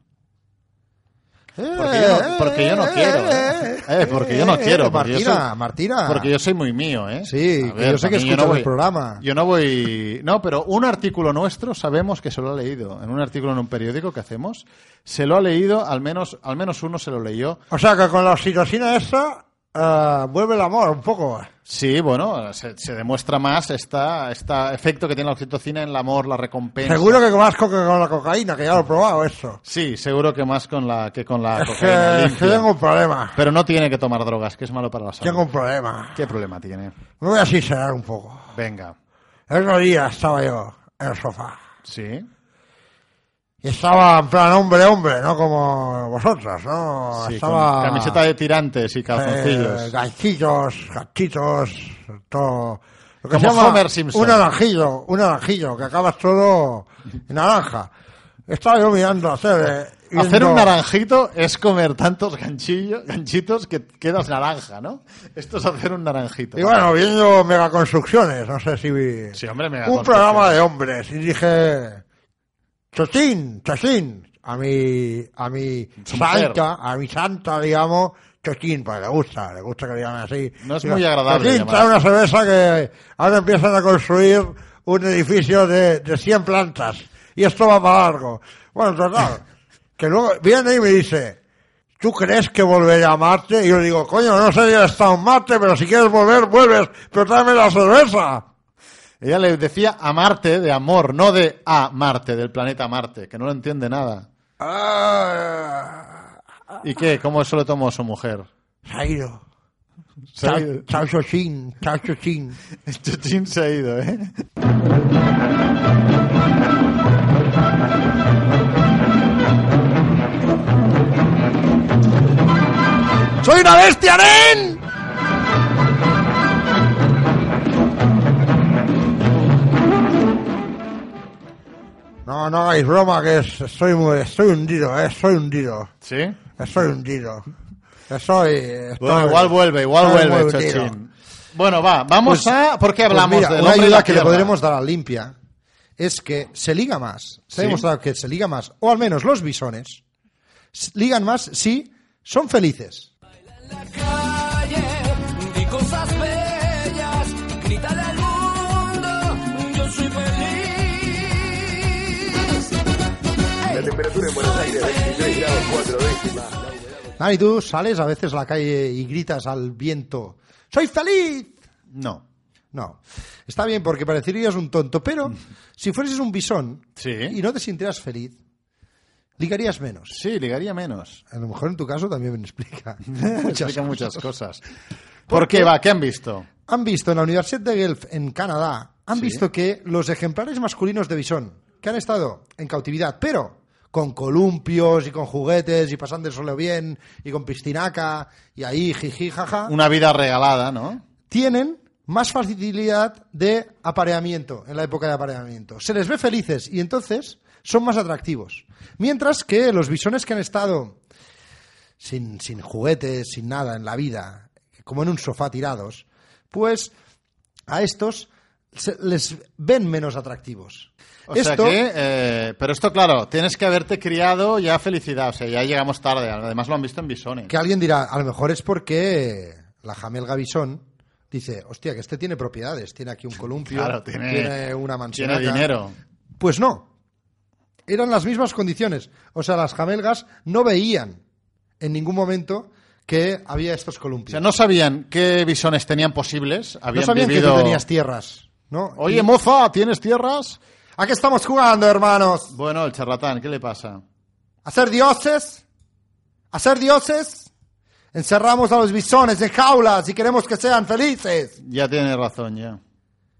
Porque yo no, porque yo no quiero. ¿eh? Porque yo no quiero. porque yo Martina, soy- Martina. Porque yo soy muy mío, ¿eh? Sí, que yo sé que escuchas no el programa. Yo no voy... No, pero un artículo nuestro sabemos que se lo ha leído. En un artículo en un periódico que hacemos, se lo ha leído, al menos, al menos uno se lo leyó. O sea, que con la oxitocina esa eh, vuelve el amor un poco. Sí, bueno, se, se demuestra más esta, este efecto que tiene la oxitocina en el amor, la recompensa. Seguro que más co- que con la cocaína, que ya lo he probado eso. Sí, seguro que más con la, que con la Es cocaína que, que tengo un problema. Pero no tiene que tomar drogas, que es malo para la salud. Tengo un problema. ¿Qué problema tiene? Me voy a sincerar un poco. Venga. El otro día estaba yo en el sofá. Sí. Y estaba en plan hombre, hombre, no como vosotros, ¿no? Sí, estaba... con camiseta de tirantes y eh, calzoncillos. ganchitos, ganchitos, todo. Lo que Como se llama Homer Simpson. Un naranjillo, un naranjillo, que acabas todo en naranja. Estaba yo mirando la tele. Hacer un naranjito es comer tantos ganchillos, ganchitos que quedas naranja, ¿no? Esto es hacer un naranjito. Y bueno, viendo megaconstrucciones, no sé si vi... Sí, hombre, un megaconstrucciones. programa de hombres. Y dije... Chochín, Chochín. A mi, a mi Su mujer. santa, a mi santa, digamos, Chochín, pues le gusta, le gusta que le llamen así. No es Digo, muy agradable Chochín, llamar trae una cerveza que ahora empiezan a construir un edificio de, de 100 plantas. Y esto va para largo. Bueno, total. [laughs] que luego viene y me dice, ¿tú crees que volveré a Marte? Y yo le digo, coño, no sé si he estado en Marte, pero si quieres volver, vuelves, pero tráeme la cerveza. Ella le decía a Marte de amor, no de a Marte, del planeta Marte, que no lo entiende nada. Ah, ¿Y qué? ¿Cómo eso lo tomó su mujer? se ha ido. Se ha Chao, ido. chao, Chochín, chao, Chochín. Chuchín [laughs] se ha ido, ¿eh? ¡Soy una bestia, nen! No, no hagáis broma, que es- estoy, muy, estoy hundido, eh, estoy hundido. ¿Sí? Estoy hundido. Estoy, estoy- Bueno, igual vuelve, igual vuelve. Chochín. Bueno, va, vamos Pues- a... ¿Por qué Pues hablamos mira, del una ayuda la que le podremos dar a limpia es que se liga más. Se ha Sí. demostrado que se liga más, o al menos los bisones, ligan más si son felices. calle, di cosas La temperatura en Buenos Aires 23 grados 4 décimas. Dani, tú sales a veces a la calle y gritas al viento, ¡Soy feliz! No. No. Está bien porque parecerías un tonto, pero si fueses un bisón Sí. y no te sintieras feliz, ligarías menos. Sí, ligaría menos. A lo mejor en tu caso también me explica [laughs] muchas Explica cosas. muchas cosas. ¿Por qué va? ¿Qué han visto? Han visto en la Universidad de Guelph, en Canadá, han Sí. visto que los ejemplares masculinos de bisón, que han estado en cautividad, pero con columpios y con juguetes y pasándoselo bien y con piscinaca y ahí jiji jaja, Una vida regalada, ¿no? tienen más facilidad de apareamiento en la época de apareamiento. Se les ve felices y entonces son más atractivos. Mientras que los bisones que han estado sin, sin juguetes, sin nada en la vida, como en un sofá tirados, pues a estos se- les ven menos atractivos. O sea Esto, que, eh, pero esto, claro, tienes que haberte criado ya felicidad. O sea, ya llegamos tarde. Además, lo han visto en bisones. que alguien dirá, a lo mejor es porque la jamelga bisón dice, hostia, que este tiene propiedades, tiene aquí un columpio, Claro, tiene, una mansión. tiene dinero. Pues no. Eran las mismas condiciones. O sea, las jamelgas no veían en ningún momento que había estos O columpios. sea, no sabían qué bisones tenían posibles. No Habían sabían vivido... que tú tenías tierras. ¿No? Oye, Y- moza, ¿tienes tierras? ¿A qué estamos jugando, hermanos? Bueno, el charlatán, ¿qué le pasa? ¿A ser dioses? ¿A ser dioses? Encerramos a los bisones en jaulas y queremos que sean felices. Ya tiene razón, ya.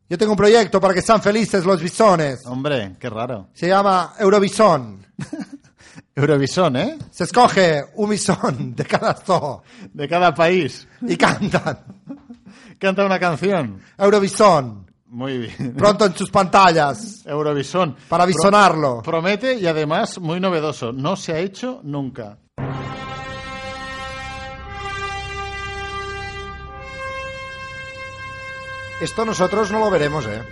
Yo tengo un proyecto para que sean felices los bisones. Hombre, qué raro. Se llama Eurovison. [laughs] Eurovisión, ¿eh? Se escoge un bisón [laughs] de cada zoo De cada país. y cantan. [laughs] Canta una canción. Eurovison. Muy bien. Pronto en sus pantallas. Eurovisión. Para bisonarlo. Promete y además muy novedoso. No se ha hecho nunca. Esto nosotros no lo veremos, ¿eh?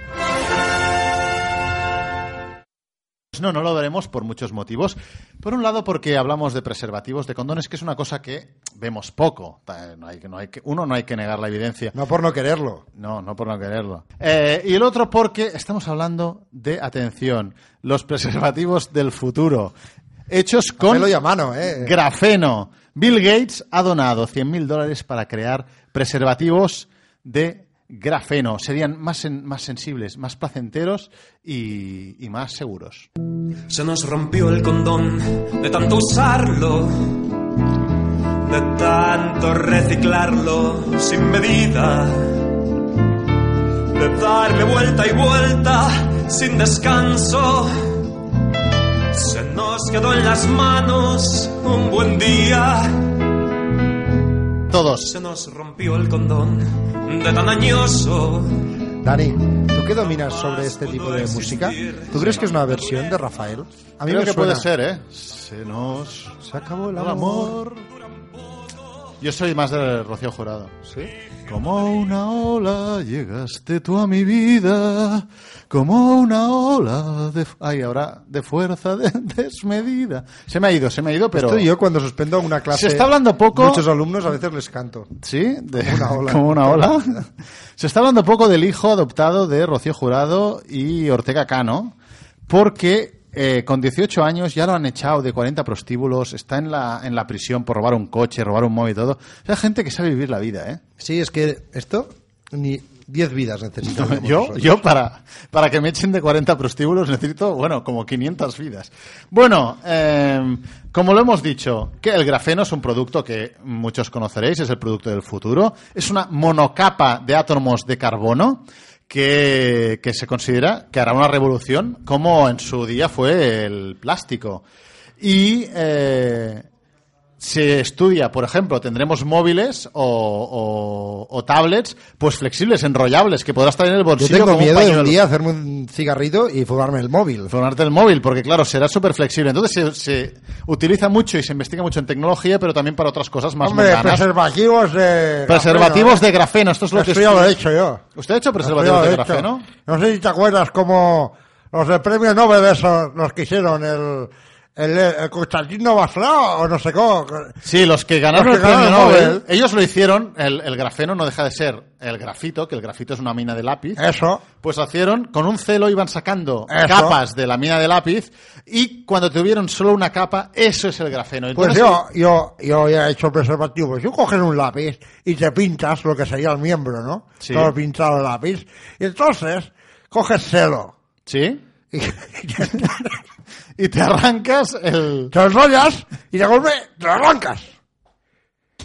No, no lo veremos por muchos motivos. Por un lado, porque hablamos de preservativos, de condones, que es una cosa que vemos poco. No hay, que- no hay que, uno, no hay que negar la evidencia. No por no quererlo. No, no por no quererlo. Eh, y el otro porque estamos hablando de, atención, los preservativos del futuro. Hechos con a mano, ¿eh? grafeno. Bill Gates ha donado 100.000 dólares para crear preservativos de grafeno. Serían más, sen- más sensibles, más placenteros y, y más seguros. Se nos rompió el condón de tanto usarlo, de tanto reciclarlo sin medida, de darle vuelta y vuelta sin descanso. Se nos quedó en las manos un buen día, Todos. se nos rompió el condón de tan añoso. Dani, ¿tú qué dominas sobre este tipo de música? ¿Tú crees que es una versión de Rafael? A mí Creo me que suena. puede ser, ¿eh? Se nos... Se acabó el El amor. Yo soy más de Rocío Jurado. ¿Sí? Como una ola llegaste tú a mi vida, como una ola de... Ay, ahora de fuerza de- [laughs] desmedida. Se me ha ido, se me ha ido, pero... Esto yo cuando suspendo una clase... Se está hablando poco- Muchos alumnos a veces les canto. ¿Sí? De- Como una [laughs] ola. como una ola. Se está hablando poco del hijo adoptado de Rocío Jurado y Ortega Cano, porque eh, con 18 años ya lo han echado de 40 prostíbulos, está en la, en la prisión por robar un coche, robar un móvil y todo. O sea, gente que sabe vivir la vida, ¿eh? Sí, es que esto ni 10 vidas necesitamos. [laughs] Yo, nosotros. yo para, para que me echen de 40 prostíbulos necesito, bueno, como 500 vidas. Bueno, eh, como lo hemos dicho, que el grafeno es un producto que muchos conoceréis, es el producto del futuro. Es una monocapa de átomos de carbono que, que se considera que hará una revolución como en su día fue el plástico. Y eh, se estudia, por ejemplo, tendremos móviles o, o- o tablets, pues flexibles, enrollables, que podrás traer en el Yo bolsillo. tengo como miedo de pañuelo. un día hacerme un cigarrito y fumarme el móvil. Formarte el móvil, porque claro, será súper flexible. Entonces se, se utiliza mucho y se investiga mucho en tecnología, pero también para otras cosas más Hombre, mundanas. preservativos de... Preservativos grafeno, de ¿eh? grafeno, esto es lo que Esto ya lo he hecho yo. ¿Usted ha hecho preservativos de hecho. grafeno? No sé si te acuerdas como los del premio Nobel esos, los que hicieron el... El, el Constantino Baslao, o no sé cómo. Sí, los que ganaron Los el que premio ganaron el Nobel, Nobel. ellos lo hicieron, el, el grafeno no deja de ser el grafito, que el grafito es una mina de lápiz. Eso. Pues lo hicieron, con un celo iban sacando Eso. capas de la mina de lápiz y cuando tuvieron solo una capa, eso es el grafeno. Pues yo, yo, yo ya he hecho preservativos. Tú coges un lápiz y te pintas lo que sería el miembro, ¿no? Sí. Todo pintado el lápiz. Y entonces, coges celo. ¿Sí? [laughs] Y Y te arrancas el... te enrollas y de golpe te arrancas.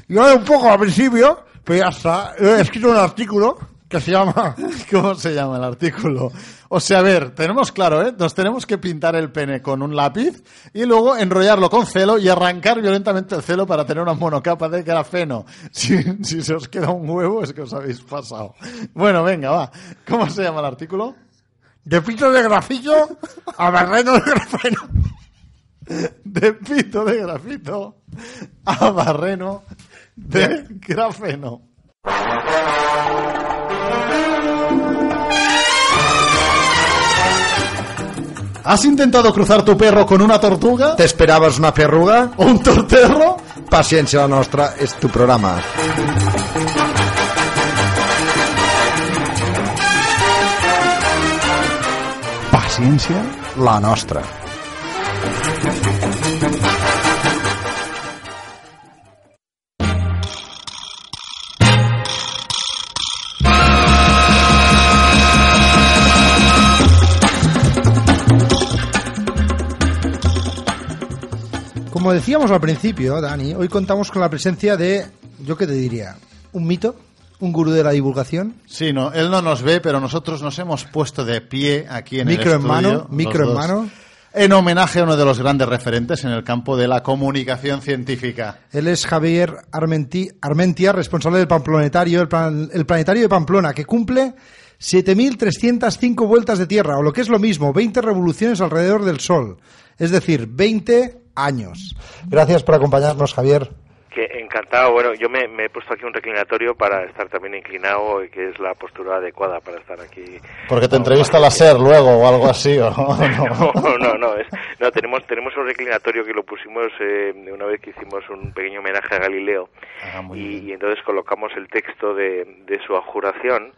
Yo un poco al principio, pero ya está. He escrito un artículo que se llama... [laughs] ¿Cómo se llama el artículo? O sea, a ver, tenemos claro, ¿eh? Nos tenemos que pintar el pene con un lápiz y luego enrollarlo con celo y arrancar violentamente el celo para tener una monocapa de grafeno. [laughs] Si, si se os queda un huevo es que os habéis pasado. Bueno, venga, va. ¿Cómo se llama el artículo? De pito de grafillo a barreno de grafeno. De pito de grafito a barreno de grafeno. ¿Has intentado cruzar tu perro con una tortuga? ¿Te esperabas una perruga? ¿O un torterro? Paciencia la nostra es tu programa. Paciència, La nostra. Como decíamos al principio, Dani, hoy contamos con la presencia de, yo qué te diría, un mito, un gurú de la divulgación, Sí, no, él no nos ve, pero nosotros nos hemos puesto de pie aquí en Micro el en estudio. mano, los micro en mano. En homenaje a uno de los grandes referentes en el campo de la comunicación científica. Él es Javier Armenti- Armentia, responsable del Pamplonetario, el, plan- el planetario de Pamplona, que cumple 7.305 vueltas de Tierra, o lo que es lo mismo, 20 revoluciones alrededor del Sol. Es decir, 20 años. Gracias por acompañarnos, Javier. Que encantado. Bueno, yo me, me he puesto aquí un reclinatorio para estar también inclinado y que es la postura adecuada para estar aquí. Porque te entrevista la. SER luego o algo así, ¿o [laughs] no? No, no, no, es- no, tenemos, tenemos un reclinatorio que lo pusimos eh, una vez que hicimos un pequeño homenaje a Galileo Ah, y, entonces colocamos el texto de, de su abjuración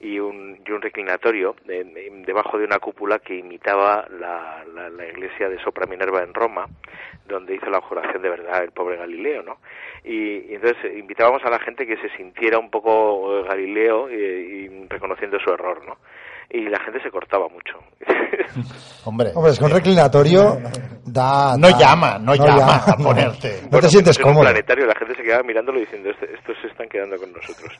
y un, y un reclinatorio de- de- debajo de una cúpula que imitaba la, la, la iglesia de Sopra Minerva en Roma, donde hizo la abjuración de verdad el pobre Galileo, ¿no? Y, y entonces eh, invitábamos a la gente que se sintiera un poco eh, Galileo y, y reconociendo su error, ¿no? Y la gente se cortaba mucho. [laughs] Hombre, Hombre, es que un reclinatorio da... No llama, no llama a ponerte. No Bueno, te sientes pues en un cómodo. planetario la gente se quedaba mirándolo y diciendo, "Este- estos se están quedando con nosotros.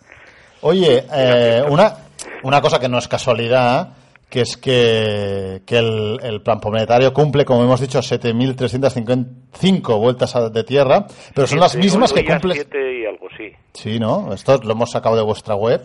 Oye, eh, una, una cosa que no es casualidad, que es que, que el, el plan planetario cumple, como hemos dicho, 7.355 vueltas de Tierra, pero son las mismas que cumple... siete y algo, sí. Sí, ¿no? Esto lo hemos sacado de vuestra web.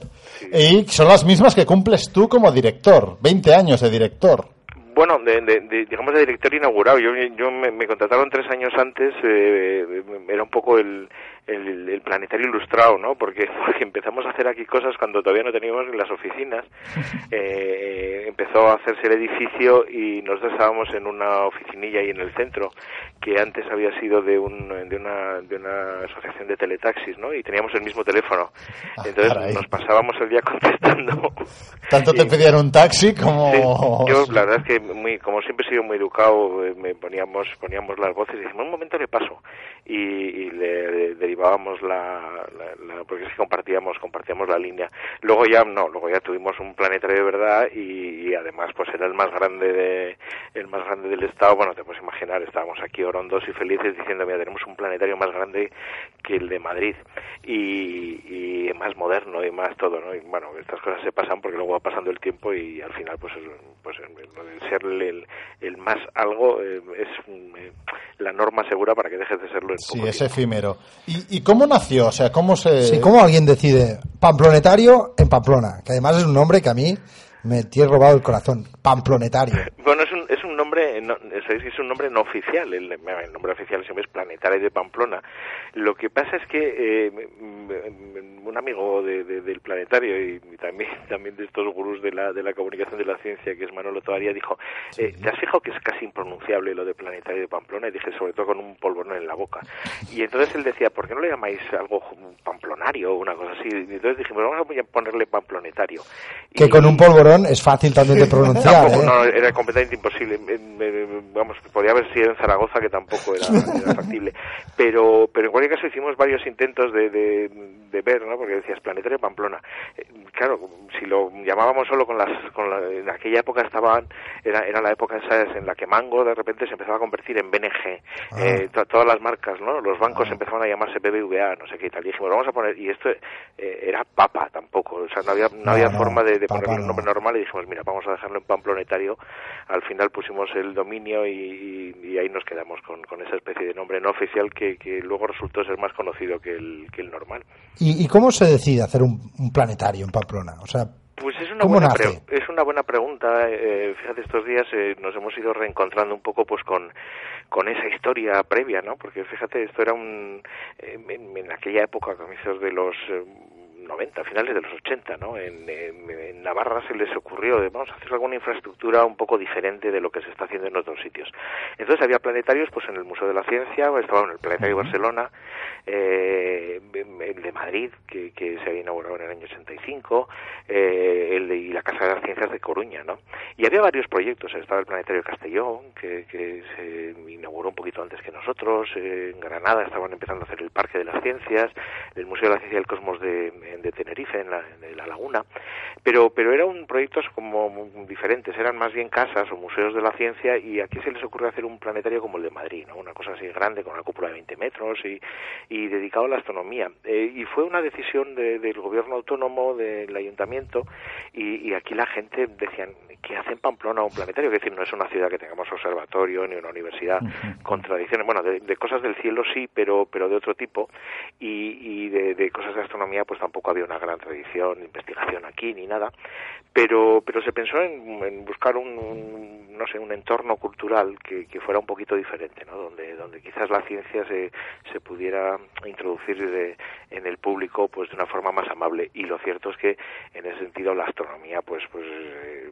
Y son las mismas que cumples tú como director. 20 años de director. Bueno, de, de- de- digamos de director inaugurado. Yo, yo me, me contrataron tres años antes, eh, era un poco el, el, el planetario ilustrado, ¿no? Porque, [laughs] porque empezamos a hacer aquí cosas cuando todavía no teníamos ni las oficinas. [laughs] Eh, empezó a hacerse el edificio y nosotros estábamos en una oficinilla ahí en el centro que antes había sido de, un, de, una, de una asociación de teletaxis, ¿no? Y teníamos el mismo teléfono. Ah, Entonces nos pasábamos el día [laughs] contestando. Tanto te Y- pedían un taxi como... Sí, yo la verdad es que muy, como siempre he sido muy educado, eh, me poníamos poníamos las voces y decimos un momento le paso y, y le, le derivábamos la, la- porque sí compartíamos compartíamos la línea. Luego ya no, luego ya tuvimos un planetario de verdad y, y además pues era el más grande de el más grande del estado. Bueno te puedes imaginar estábamos aquí orondos y felices diciendo mira tenemos un planetario más grande que el de Madrid y, y más moderno y más todo, ¿no? Y bueno estas cosas se pasan porque luego va pasando el tiempo y al final pues es- pues ser el, el más algo eh, es eh, la norma segura para que dejes de serlo en Sí, poco es tiempo. efímero. ¿Y, y cómo nació? O sea, ¿cómo se...? Sí, ¿cómo alguien decide Pamplonetario en Pamplona? Que además es un nombre que a mí me tiene robado el corazón. Pamplonetario. [laughs] Bueno, no, sabéis que es un nombre no oficial, el, el nombre oficial siempre es Planetario de Pamplona. Lo que pasa es que eh, un amigo de- de- del planetario y, y también [laughs] también de estos gurús de la, de la comunicación de la ciencia, que es Manolo Toaria, dijo, eh, ¿te has fijado que es casi impronunciable lo de Planetario de Pamplona? Y dije, sobre todo con un polvorón en la boca. Y entonces él decía, ¿por qué no le llamáis algo pamplonario o una cosa así? Y entonces dijimos, vamos a ponerle Pamplonetario. Que con un polvorón es fácil también de [laughs] pronunciar. Tampoco, ¿eh? no, era completamente imposible. Me- me- eh, vamos, podría haber sido en Zaragoza, que tampoco era, era [laughs] factible. Pero, pero en cualquier caso hicimos varios intentos de, de, de ver, ¿no? Porque decías Planetario Pamplona. Eh, claro, si lo llamábamos solo con las, con la, en aquella época estaban, era, era la época esa en la que Mango de repente se empezaba a convertir en BNG, eh, to- todas las marcas, ¿no? Los bancos empezaban a llamarse BBVA, no sé qué y tal. Y dijimos, vamos a poner, y esto eh, era Papa tampoco, o sea, no había, no, No, había no, forma de, ponerle un no. nombre normal y dijimos, mira, vamos a dejarlo en Pamplonetario. Al final pusimos el dominio y, y ahí nos quedamos con, con esa especie de nombre no oficial que, que luego resultó ser más conocido que el, que el normal. ¿Y, y cómo se decide hacer un, un planetario en Pamplona? O sea, Pues es una ¿Cómo buena nace? pre- es una buena pregunta. eh, fíjate, estos días eh, nos hemos ido reencontrando un poco pues con con esa historia previa, ¿no? Porque fíjate, esto era un eh, en, en aquella época, a comienzos de los eh, 90, finales de los 80, ¿no? En, Navarra se les ocurrió, de, vamos a hacer alguna infraestructura un poco diferente de lo que se está haciendo en otros sitios. Entonces había planetarios, pues en el Museo de la Ciencia, estaba en el Planetario de Barcelona, eh, Madrid, que, se había inaugurado en el año 85, eh, el de, y la Casa de las Ciencias de Coruña, ¿no? Y había varios proyectos, estaba el Planetario de Castellón, que, que se inauguró un poquito antes que nosotros, eh, en Granada estaban empezando a hacer el Parque de las Ciencias, el Museo de la Ciencia y el Cosmos de, de Tenerife, en la, en la Laguna, pero, pero eran proyectos como diferentes, eran más bien casas o museos de la ciencia y aquí se les ocurrió hacer un planetario como el de Madrid, ¿no? una cosa así grande con una cúpula de 20 metros y, y dedicado a la astronomía. Eh, fue una decisión de- del gobierno autónomo, del ayuntamiento, y, y aquí la gente decían, ¿qué hace en Pamplona un planetario? Es decir, no es una ciudad que tengamos observatorio ni una universidad con tradiciones, bueno, de, de cosas del cielo sí, pero, pero de otro tipo, y, y de, de cosas de astronomía pues tampoco había una gran tradición de investigación aquí ni nada, pero, pero se pensó en, en buscar un, un, no sé, un entorno cultural que, que fuera un poquito diferente, ¿no? Donde, donde quizás la ciencia se, se pudiera introducir de- en el público pues de una forma más amable y lo cierto es que en ese sentido la astronomía pues pues eh,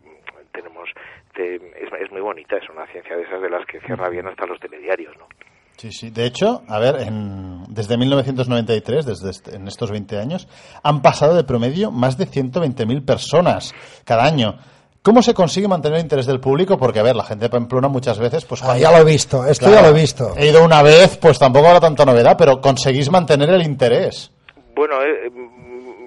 tenemos te- es, es muy bonita es una ciencia de esas de las que cierra bien hasta los telediarios no Sí, sí. De hecho, a ver, en- desde 1993, desde este- en estos 20 años, han pasado de promedio más de 120.000 personas cada año. ¿Cómo se consigue mantener el interés del público? Porque, a ver, la gente de Pamplona muchas veces, pues... Ah, ya lo he visto, esto Claro, ya lo he visto. He ido una vez, pues tampoco habrá tanta novedad, pero conseguís mantener el interés. Bueno, eh,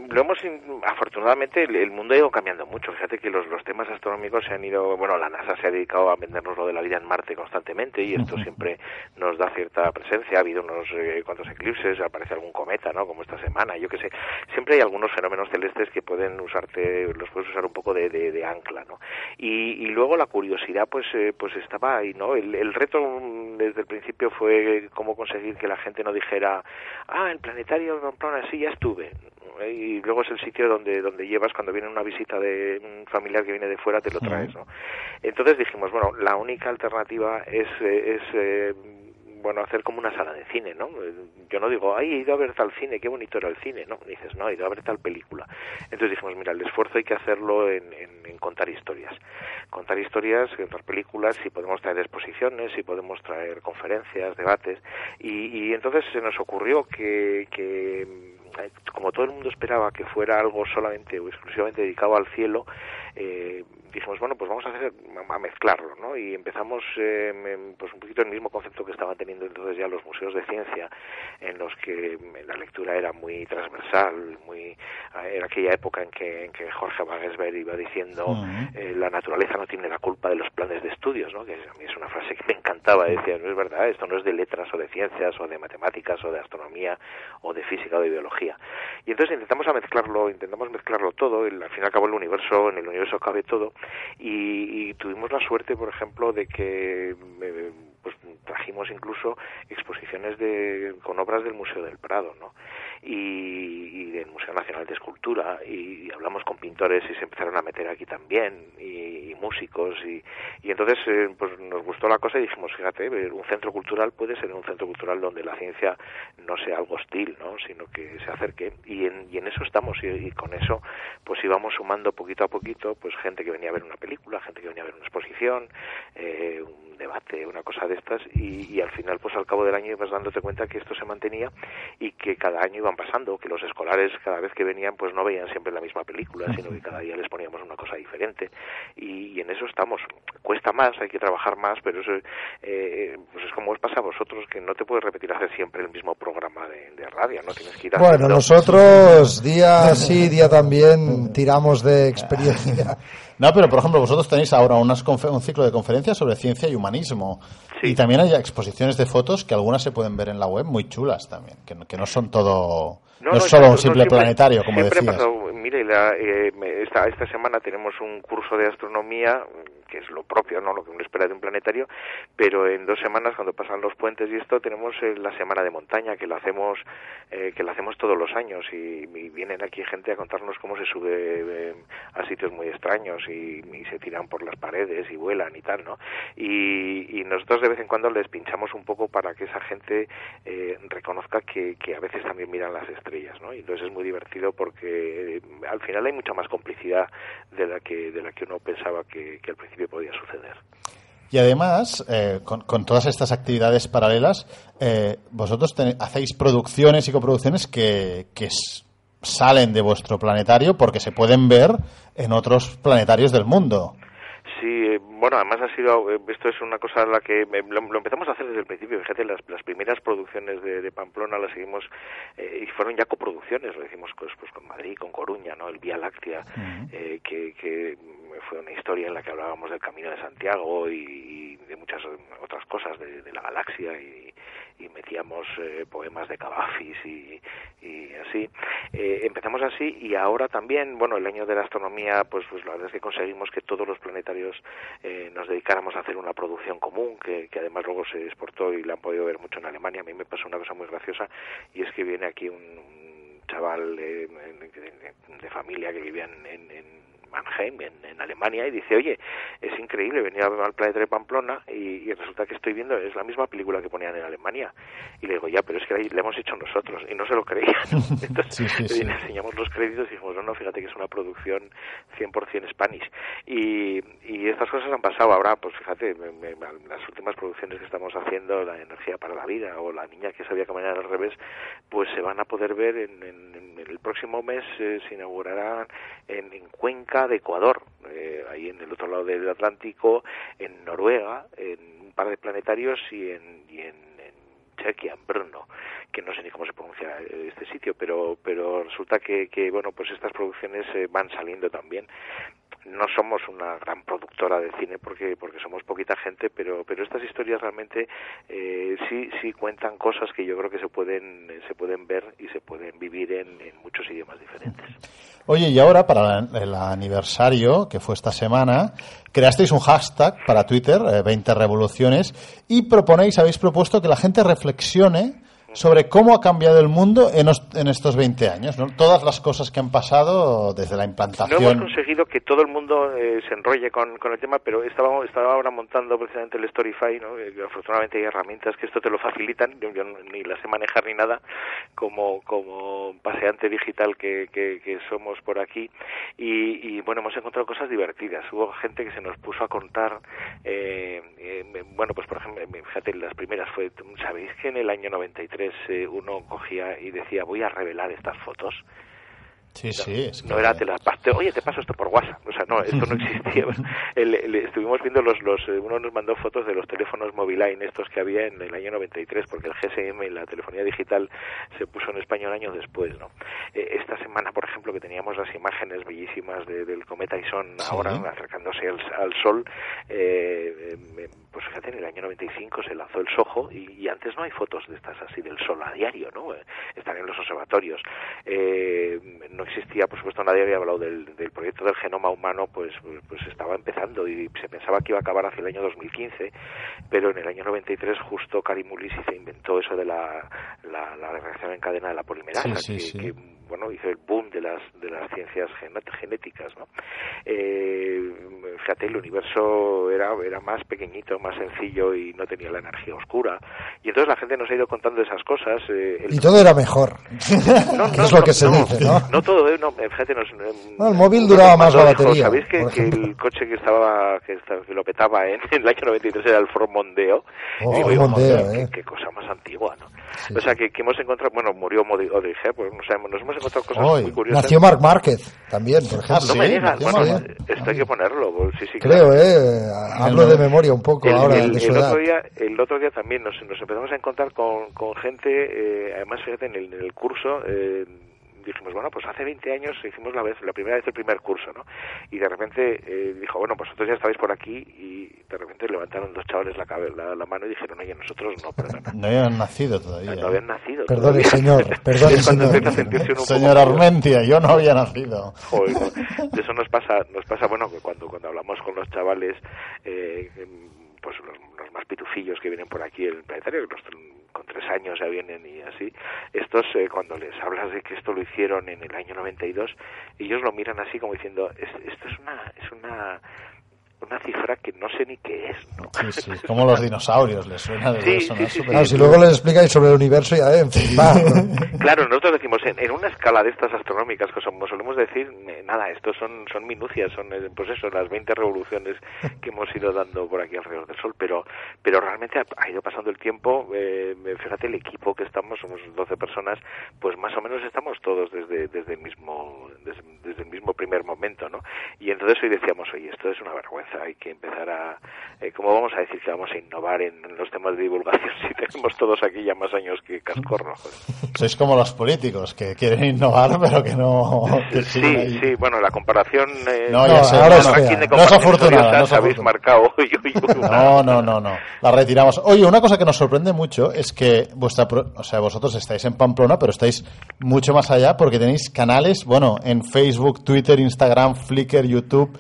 lo hemos, afortunadamente, el, el mundo ha ido cambiando mucho. Fíjate que los, los temas astronómicos se han ido, bueno, la NASA se ha dedicado a vendernos lo de la vida en Marte constantemente y esto siempre nos da cierta presencia. Ha habido unos eh, cuantos eclipses, aparece algún cometa, ¿no? Como esta semana, yo qué sé. Siempre hay algunos fenómenos celestes que pueden usarte, los puedes usar un poco de, de- de ancla, ¿no? Y, y luego la curiosidad, pues, eh, pues estaba ahí, ¿no? El, el reto mm, desde el principio fue cómo conseguir que la gente no dijera, ah, el planetario de Pamplona, sí, ya estuve. Y luego es el sitio donde, donde llevas cuando viene una visita de un familiar que viene de fuera, te lo traes, ¿no? Entonces dijimos, bueno, la única alternativa es, eh, es eh, bueno, hacer como una sala de cine, ¿no? Eh, Yo no digo, ay, he ido a ver tal cine, qué bonito era el cine, ¿no? Dices, no, he ido a ver tal película. Entonces dijimos, mira, el esfuerzo hay que hacerlo en, en- en contar historias. Contar historias, contar películas, si podemos traer exposiciones, si podemos traer conferencias, debates. Y, y entonces se nos ocurrió que, que eh, como todo el mundo esperaba que fuera algo solamente o exclusivamente dedicado al cielo, eh, dijimos, bueno, pues vamos a hacer a mezclarlo, ¿no? Y empezamos eh, pues un poquito el mismo concepto que estaban teniendo entonces ya los museos de ciencia, en los que em, la lectura era muy transversal, muy era aquella época en que, en que Jorge Wagensberg iba diciendo eh, la naturaleza no tiene la culpa de los planes de estudios, ¿no? Que a mí es una frase que me encantaba, decía, no es verdad, esto no es de letras o de ciencias o de matemáticas o de astronomía o de física o de biología. Y entonces intentamos a mezclarlo, intentamos mezclarlo todo, el- al fin y al cabo el universo, en el universo cabe todo, y, y tuvimos la suerte, por ejemplo, de que eh, pues trajimos incluso exposiciones de, con obras del Museo del Prado, ¿no? Y, del Museo Nacional de Escultura, y, hablamos con pintores y se empezaron a meter aquí también, y, músicos, y, y entonces eh, pues nos gustó la cosa y dijimos, fíjate, un centro cultural puede ser un centro cultural donde la ciencia no sea algo hostil, ¿no? Sino que se acerque, y en, y en eso estamos, y, con eso pues íbamos sumando poquito a poquito, pues gente que venía a ver una película, gente que venía a ver una exposición, eh, un debate, una cosa de estas, y, al final, pues al cabo del año ibas dándote cuenta que esto se mantenía y que cada año iban pasando, que los escolares cada vez que venían, pues no veían siempre la misma película, sino que cada día les poníamos una cosa diferente. Y, en eso estamos. Cuesta más, hay que trabajar más, pero eso eh, pues es como os pasa a vosotros, que no te puedes repetir hacer siempre el mismo programa de, de radio, ¿no? Tienes que ir Bueno, haciendo- nosotros día sí, día también tiramos de [laughs] experiencia. No, pero por ejemplo, vosotros tenéis ahora unas un ciclo de conferencias sobre ciencia y humanismo. Sí. Y también hay exposiciones de fotos que algunas se pueden ver en la web muy chulas también, que no, que no son todo. No, es solo un simple siempre- planetario, como decías. pasado- mire, la, eh, esta semana tenemos un curso de astronomía, que es lo propio, ¿no? Lo que uno espera de un planetario, pero en dos semanas, cuando pasan los puentes y esto, tenemos eh, la semana de montaña, que la hacemos eh, que la hacemos todos los años y, vienen aquí gente a contarnos cómo se sube eh, a sitios muy extraños y, y se tiran por las paredes y vuelan y tal, ¿no? Y, nosotros de vez en cuando les pinchamos un poco para que esa gente eh, reconozca que, que a veces también miran las estrellas, ¿no? Y entonces es muy divertido porque al final hay mucha más complicidad de la que de la que uno pensaba que al principio podía suceder. Y además, eh, con, con todas estas actividades paralelas, eh, vosotros ten- hacéis producciones y coproducciones que, que salen de vuestro planetario porque se pueden ver en otros planetarios del mundo. Sí, eh, bueno, además ha sido, eh, esto es una cosa a la que eh, lo, lo empezamos a hacer desde el principio. Fíjate, las, las primeras producciones de, de Pamplona las seguimos eh, y fueron ya coproducciones, lo hicimos pues, pues, con Madrid, con Coruña, ¿no? El Vía Láctea, eh, que, que fue una historia en la que hablábamos del Camino de Santiago y, de muchas otras cosas de, de la galaxia y, y metíamos eh, poemas de Cavafis y, y así. Eh, empezamos así y ahora también, bueno, el año de la astronomía, pues, pues la verdad es que conseguimos que todos los planetarios eh, nos dedicáramos a hacer una producción común, que, que además luego se exportó y la han podido ver mucho en Alemania. A mí me pasó una cosa muy graciosa y es que viene aquí un, chaval eh, de, de familia que vivía en, en Mannheim, en, en Alemania, y dice, oye, es increíble venir a- al planeta de Pamplona y, y resulta que estoy viendo, es la misma película que ponían en Alemania. Y le digo, ya, pero es que la, la hemos hecho nosotros, y no se lo creían. [laughs] Entonces Sí, sí, sí. le enseñamos los créditos y dijimos, no, no, fíjate que es una producción 100% Spanish. Y, y estas cosas han pasado ahora, pues fíjate, me- me- las últimas producciones que estamos haciendo, La energía para la vida o La niña que sabía caminar al revés, pues se van a poder ver en, en- en el próximo mes, eh, se inaugurarán en, en Cuenca de Ecuador, eh, ahí en el otro lado del Atlántico, en Noruega, en un par de planetarios y en, Chequia, en Brno, que no sé ni cómo se pronuncia eh, este sitio, pero, pero resulta que, que, bueno, pues estas producciones eh, van saliendo también. No somos una gran productora de cine porque porque somos poquita gente, pero pero estas historias realmente eh, sí sí cuentan cosas que yo creo que se pueden se pueden ver y se pueden vivir en, muchos idiomas diferentes. Oye, y ahora, para el aniversario, que fue esta semana, creasteis un hashtag para Twitter, eh, 20 revoluciones, y proponéis, habéis propuesto que la gente reflexione sobre cómo ha cambiado el mundo en, os- en estos 20 años, ¿no? Todas las cosas que han pasado desde la No implantación. hemos conseguido que todo el mundo eh, se enrolle con, el tema, pero estaba, estaba ahora montando precisamente el Storify, ¿no? Eh, afortunadamente hay herramientas que esto te lo facilitan, yo, yo ni las sé manejar ni nada, como, paseante digital que somos por aquí, y, y, bueno, hemos encontrado cosas divertidas. Hubo gente que se nos puso a contar, eh, eh, bueno, pues por ejemplo, fíjate, las primeras fue, ¿sabéis que en el año 93 eh, uno cogía y decía, voy a revelar estas fotos? Sí, sí. es no que- era te las oye te paso esto por WhatsApp o sea no esto no [laughs] existía [laughs] El- el- estuvimos viendo los los eh, uno nos mandó fotos de los teléfonos Moviline estos que había en el año 93 porque el GSM y la telefonía digital se puso en español años después no Eh, esta semana por ejemplo que teníamos las imágenes bellísimas de- del cometa Ison Sí. ahora acercándose al, al sol eh, eh, pues fíjate en el año 95 se lanzó el Soho y, y antes no hay fotos de estas así del sol a diario no Eh, están en los observatorios eh, no existía, por supuesto, nadie había hablado del, del proyecto del genoma humano, pues, pues estaba empezando y se pensaba que iba a acabar hacia el año 2015, pero en el año 93 justo Karim Ulisi se inventó eso de la, la, la reacción en cadena de la polimerasa, Sí, sí, que, sí. que, bueno, hizo el boom de las, de las ciencias genéticas, ¿no? Eh, fíjate, el universo era, era más pequeñito, más sencillo y no tenía la energía oscura. Y entonces la gente nos ha ido contando esas cosas. eh, el- Y todo era mejor. no, [laughs] es lo que se dice, ¿no? No todo, eh, no, fíjate, nos, eh, No, el móvil duraba más la batería, ¿Sabéis que, que el coche que estaba que, estaba- que lo petaba en, en el año 93 era el Ford Mondeo? Oh, Y digo, Mondeo, joder, eh. qué, qué cosa más antigua, ¿no? o sea, que, que hemos encontrado, bueno, murió Modi- Audrey Hepburn, o sea, nos hemos encontrado cosas muy curiosas. Nació Marc Márquez también, por ejemplo. No me digas, bueno, Marc- esto hay que ponerlo, pues, sí, sí, Creo, claro. ¿eh? Hablo de memoria un poco El, ahora el- de su el edad. otro día, el otro día también nos, nos empezamos a encontrar con, con gente, eh, además fíjate, en el, en el curso eh, dijimos, bueno, pues hace 20 años hicimos la vez la primera vez el primer curso, ¿no? Y de repente eh, dijo, bueno, pues vosotros ya estabais por aquí y de repente levantaron dos chavales la, la, la mano y dijeron, oye, nosotros no, perdona. [laughs] No habían nacido todavía. No habían nacido. Perdone, todavía. señor, [laughs] perdone, señor. Armentia, yo no había nacido. Joder, no. De eso nos pasa, nos pasa bueno que cuando cuando hablamos con los chavales, eh, pues los, los más pitufillos que vienen por aquí el planetario, los con tres años ya vienen y así, estos eh, cuando les hablas de que esto lo hicieron en el año 92, ellos lo miran así como diciendo, "Es- esto es una es una una cifra que no sé ni qué es, ¿no? Sí, sí, como los dinosaurios, les suena de Sí, sonar sí, sí, Claro, si luego les explicáis sobre el universo ya. En fin, va. [laughs] Claro, nosotros decimos, en, en una escala de estas astronómicas, que somos, solemos decir, nada, estos son, son minucias, son, eh, pues eso, las 20 revoluciones que hemos ido dando por aquí alrededor del Sol, pero, pero realmente ha, ha ido pasando el tiempo, eh, fíjate el equipo que estamos, somos 12 personas, pues más o menos estamos todos desde, desde el mismo, desde, desde el mismo primer momento, ¿no? Y entonces hoy decíamos, oye, esto es una vergüenza, hay que empezar a, eh, ¿cómo vamos a decir que vamos a innovar en, en los temas de divulgación [laughs] si tenemos todos aquí ya más años que cascorro? Sois como los políticos que quieren innovar, [laughs] pero que no. que Sí, ahí. sí, bueno, la comparación. Eh, No, ya sé, el ahora No es afortunada, no habéis marcado. [laughs] Una- No, no, no, no. La retiramos. Oye, una cosa que nos sorprende mucho es que vuestra, pro- o sea, vosotros estáis en Pamplona, pero estáis mucho más allá porque tenéis canales, bueno, en Facebook, Twitter, Instagram, Flickr, YouTube,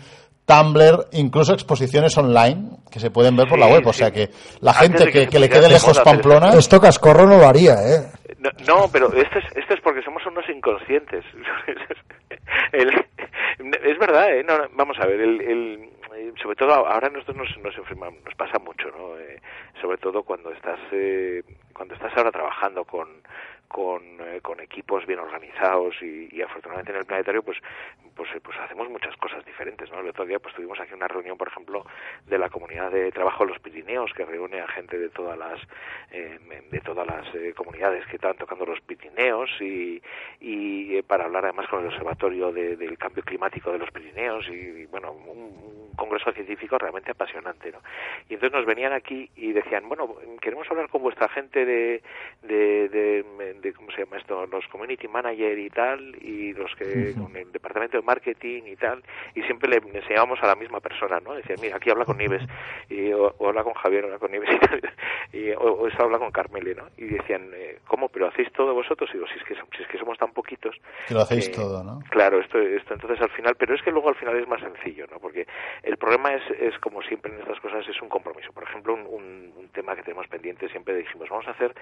Tumblr, incluso exposiciones online que se pueden ver por la web. O sí. sea que la Antes gente que, que que le quede lejos Pamplona. Esto Cascorro no lo haría, ¿eh? No, no, pero esto es, esto es porque somos unos inconscientes. [laughs] El- es verdad, ¿eh? No, no, vamos a ver, el, el- sobre todo ahora nosotros nos, nos enfermamos, nos pasa mucho, ¿no? Eh, sobre todo cuando estás, eh, cuando estás ahora trabajando con, con, eh, con equipos bien organizados y, y afortunadamente en el planetario pues pues eh, pues hacemos muchas cosas diferentes no el otro día pues tuvimos aquí una reunión por ejemplo de la comunidad de trabajo de los Pirineos que reúne a gente de todas las eh, de todas las eh, comunidades que están tocando los Pirineos y, y eh, para hablar además con el observatorio de- del cambio climático de los Pirineos y, bueno un, congreso científico realmente apasionante no y entonces nos venían aquí y decían bueno queremos hablar con vuestra gente de, de, de cómo se llama esto los community manager y tal y los que con el departamento de marketing y tal y siempre le enseñábamos a la misma persona no decían mira aquí habla con Nieves y o, o habla con Javier o habla con Nieves [laughs] y tal y, o, o habla con Carmele no y decían eh, cómo pero hacéis todo vosotros y digo si es que si es que somos tan poquitos Que lo hacéis eh, todo, ¿no? Claro, esto, esto entonces al final, pero es que luego al final es más sencillo, ¿no? Porque el problema es, es como siempre en estas cosas, es un compromiso. Por ejemplo, un, un- un tema que tenemos pendiente siempre dijimos, vamos a hacer,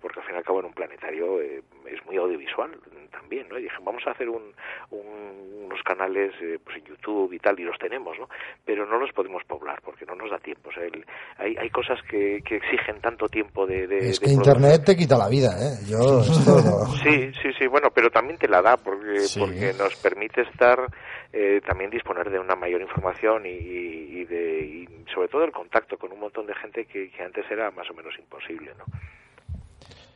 porque al fin y al cabo en un planetario eh, es muy audiovisual también, ¿no? Y dije, vamos a hacer un, un- unos canales eh, pues en YouTube y tal, y los tenemos, ¿no? Pero no los podemos poblar porque no nos da tiempo. O sea, el- hay, hay cosas que, que exigen tanto tiempo de... de- Es que. Internet te quita la vida, ¿eh? Yo esto [laughs] Sí, sí, sí, bueno, pero también te la da porque, Sí. porque nos permite estar, eh, también disponer de una mayor información y, y de, y sobre todo el contacto con un montón de gente que, que antes era más o menos imposible, ¿no?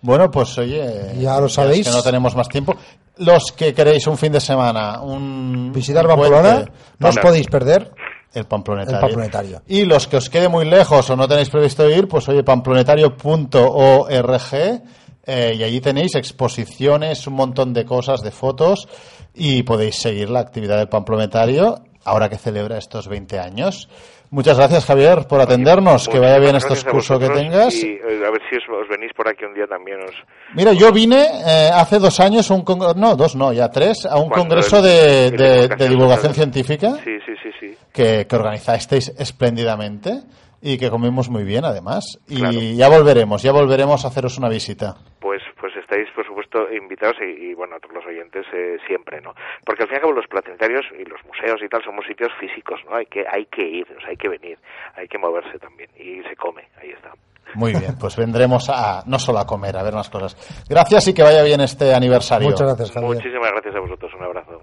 Bueno, pues oye, Ya lo es sabéis. que no tenemos más tiempo. Los que queréis un fin de semana, un Visitar Pamplona, puente, no os podéis perder. el Pamplonetario. El Pamplonetario. Y los que os quede muy lejos o no tenéis previsto ir, pues oye, pamplonetario.org eh, y allí tenéis exposiciones, un montón de cosas, de fotos y podéis seguir la actividad del Pamplonetario ahora que celebra estos 20 años. Muchas gracias, Javier, por atendernos. Que vaya bien a cursos que tengas. Y eh, a ver si os, os venís por aquí un día también. Os, Mira, yo vine eh, hace dos años, a un congre- no, dos no, ya tres, a un congreso de, el de- divulgación de divulgación científica sí, sí, sí, sí. que, que organizasteis espléndidamente y que comimos muy bien, además. Y Claro. ya volveremos, ya volveremos a haceros una visita. Pues estáis, por supuesto, invitados y, y, bueno, a todos los oyentes eh, siempre, ¿no? Porque al fin y al cabo los planetarios y los museos y tal somos sitios físicos, ¿no? Hay que, hay que ir, o sea, hay que venir, hay que moverse también y se come, ahí está. Muy bien, pues vendremos a no solo a comer, a ver más cosas. Gracias y que vaya bien este aniversario. Muchas gracias, Javier. Muchísimas gracias a vosotros, un abrazo.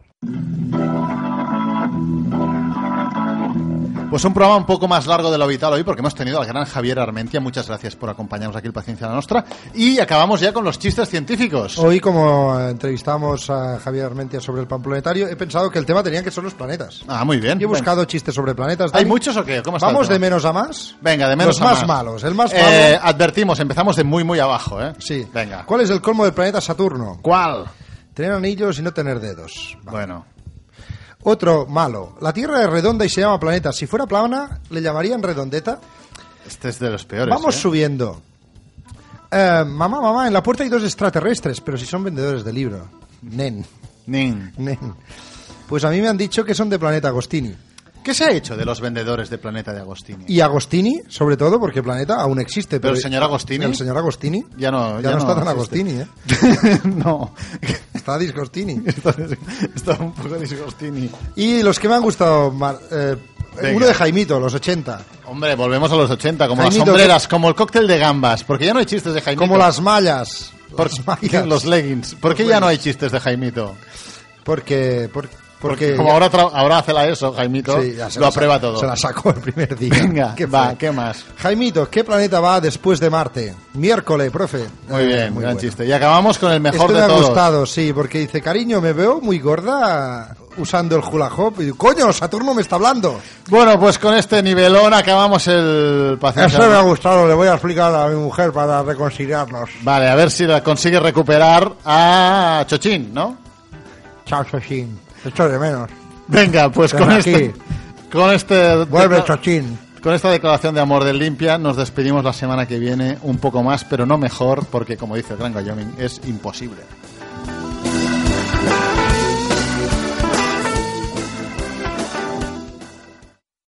Pues un programa un poco más largo de lo habitual hoy porque hemos tenido al gran Javier Armentia. Muchas gracias por acompañarnos aquí en Paciencia la Nostra. Y acabamos ya con los chistes científicos. Hoy, como entrevistamos a Javier Armentia sobre el pan planetario, he pensado que el tema tenía que ser los planetas. Ah, muy bien. Y he buscado chistes sobre planetas. ¿Hay Dani. muchos o qué? ¿Cómo está Vamos de menos a más. Venga, de menos Los a más más. malos. El más Eh, malo. advertimos, empezamos de muy, muy abajo, ¿eh? Sí. Venga. ¿Cuál es el colmo del planeta Saturno? ¿Cuál? Tener anillos y no tener dedos. Bueno. Otro malo. La Tierra es redonda y se llama planeta. Si fuera plana, ¿le llamarían redondeta? Este es de los peores. Vamos ¿eh? subiendo. Eh, mamá, mamá, en la puerta hay dos extraterrestres, pero si son vendedores de libro. Nen. Nin. Nen. Pues a mí me han dicho que son de Planeta Agostini. ¿Qué se ha hecho de los vendedores de Planeta de Agostini? Y Agostini, sobre todo, porque Planeta aún existe. Pero el señor Agostini- El señor Agostini. Ya no, Ya, no, está tan. Agostini, ¿eh? [laughs] no. [laughs] Está Disgostini. [laughs] Está, está un poco disgostini. Y los que me han gustado, Mar- eh, Venga. uno de Jaimito, los 80. Hombre, volvemos a los 80, como Jaimito, las sombreras, como el cóctel de gambas, porque ya no hay chistes de Jaimito. Como las mallas. Por- Las mallas. los leggings. ¿Por qué ya no hay chistes de Jaimito? Porque, por- porque, como ahora, tra- ahora hace la ESO, Jaimito, Sí, ya se lo aprueba todo. Se la sacó el primer día. [laughs] Venga, ¿Qué va? ¿qué más? Jaimito, ¿qué planeta va después de Marte? Miércoles, profe. Muy Eh, bien, gran bueno. chiste. Y acabamos con el mejor Este de me ha todos. gustado, sí, porque dice, cariño, me veo muy gorda usando el hula hoop. Y digo, coño, Saturno me está hablando. Bueno, pues con este nivelón acabamos el paciencia. Eso me ha gustado, le voy a explicar a mi mujer para reconciliarnos. Vale, a ver si la consigue recuperar a Chochín, ¿no? Chao, Chochín. Te echo de menos. Venga, pues Ven con aquí. este, con este, Vuelve, Chochín. con esta declaración de amor del limpia, nos despedimos la semana que viene un poco más, pero no mejor, porque como dice el gran Wyoming, es imposible.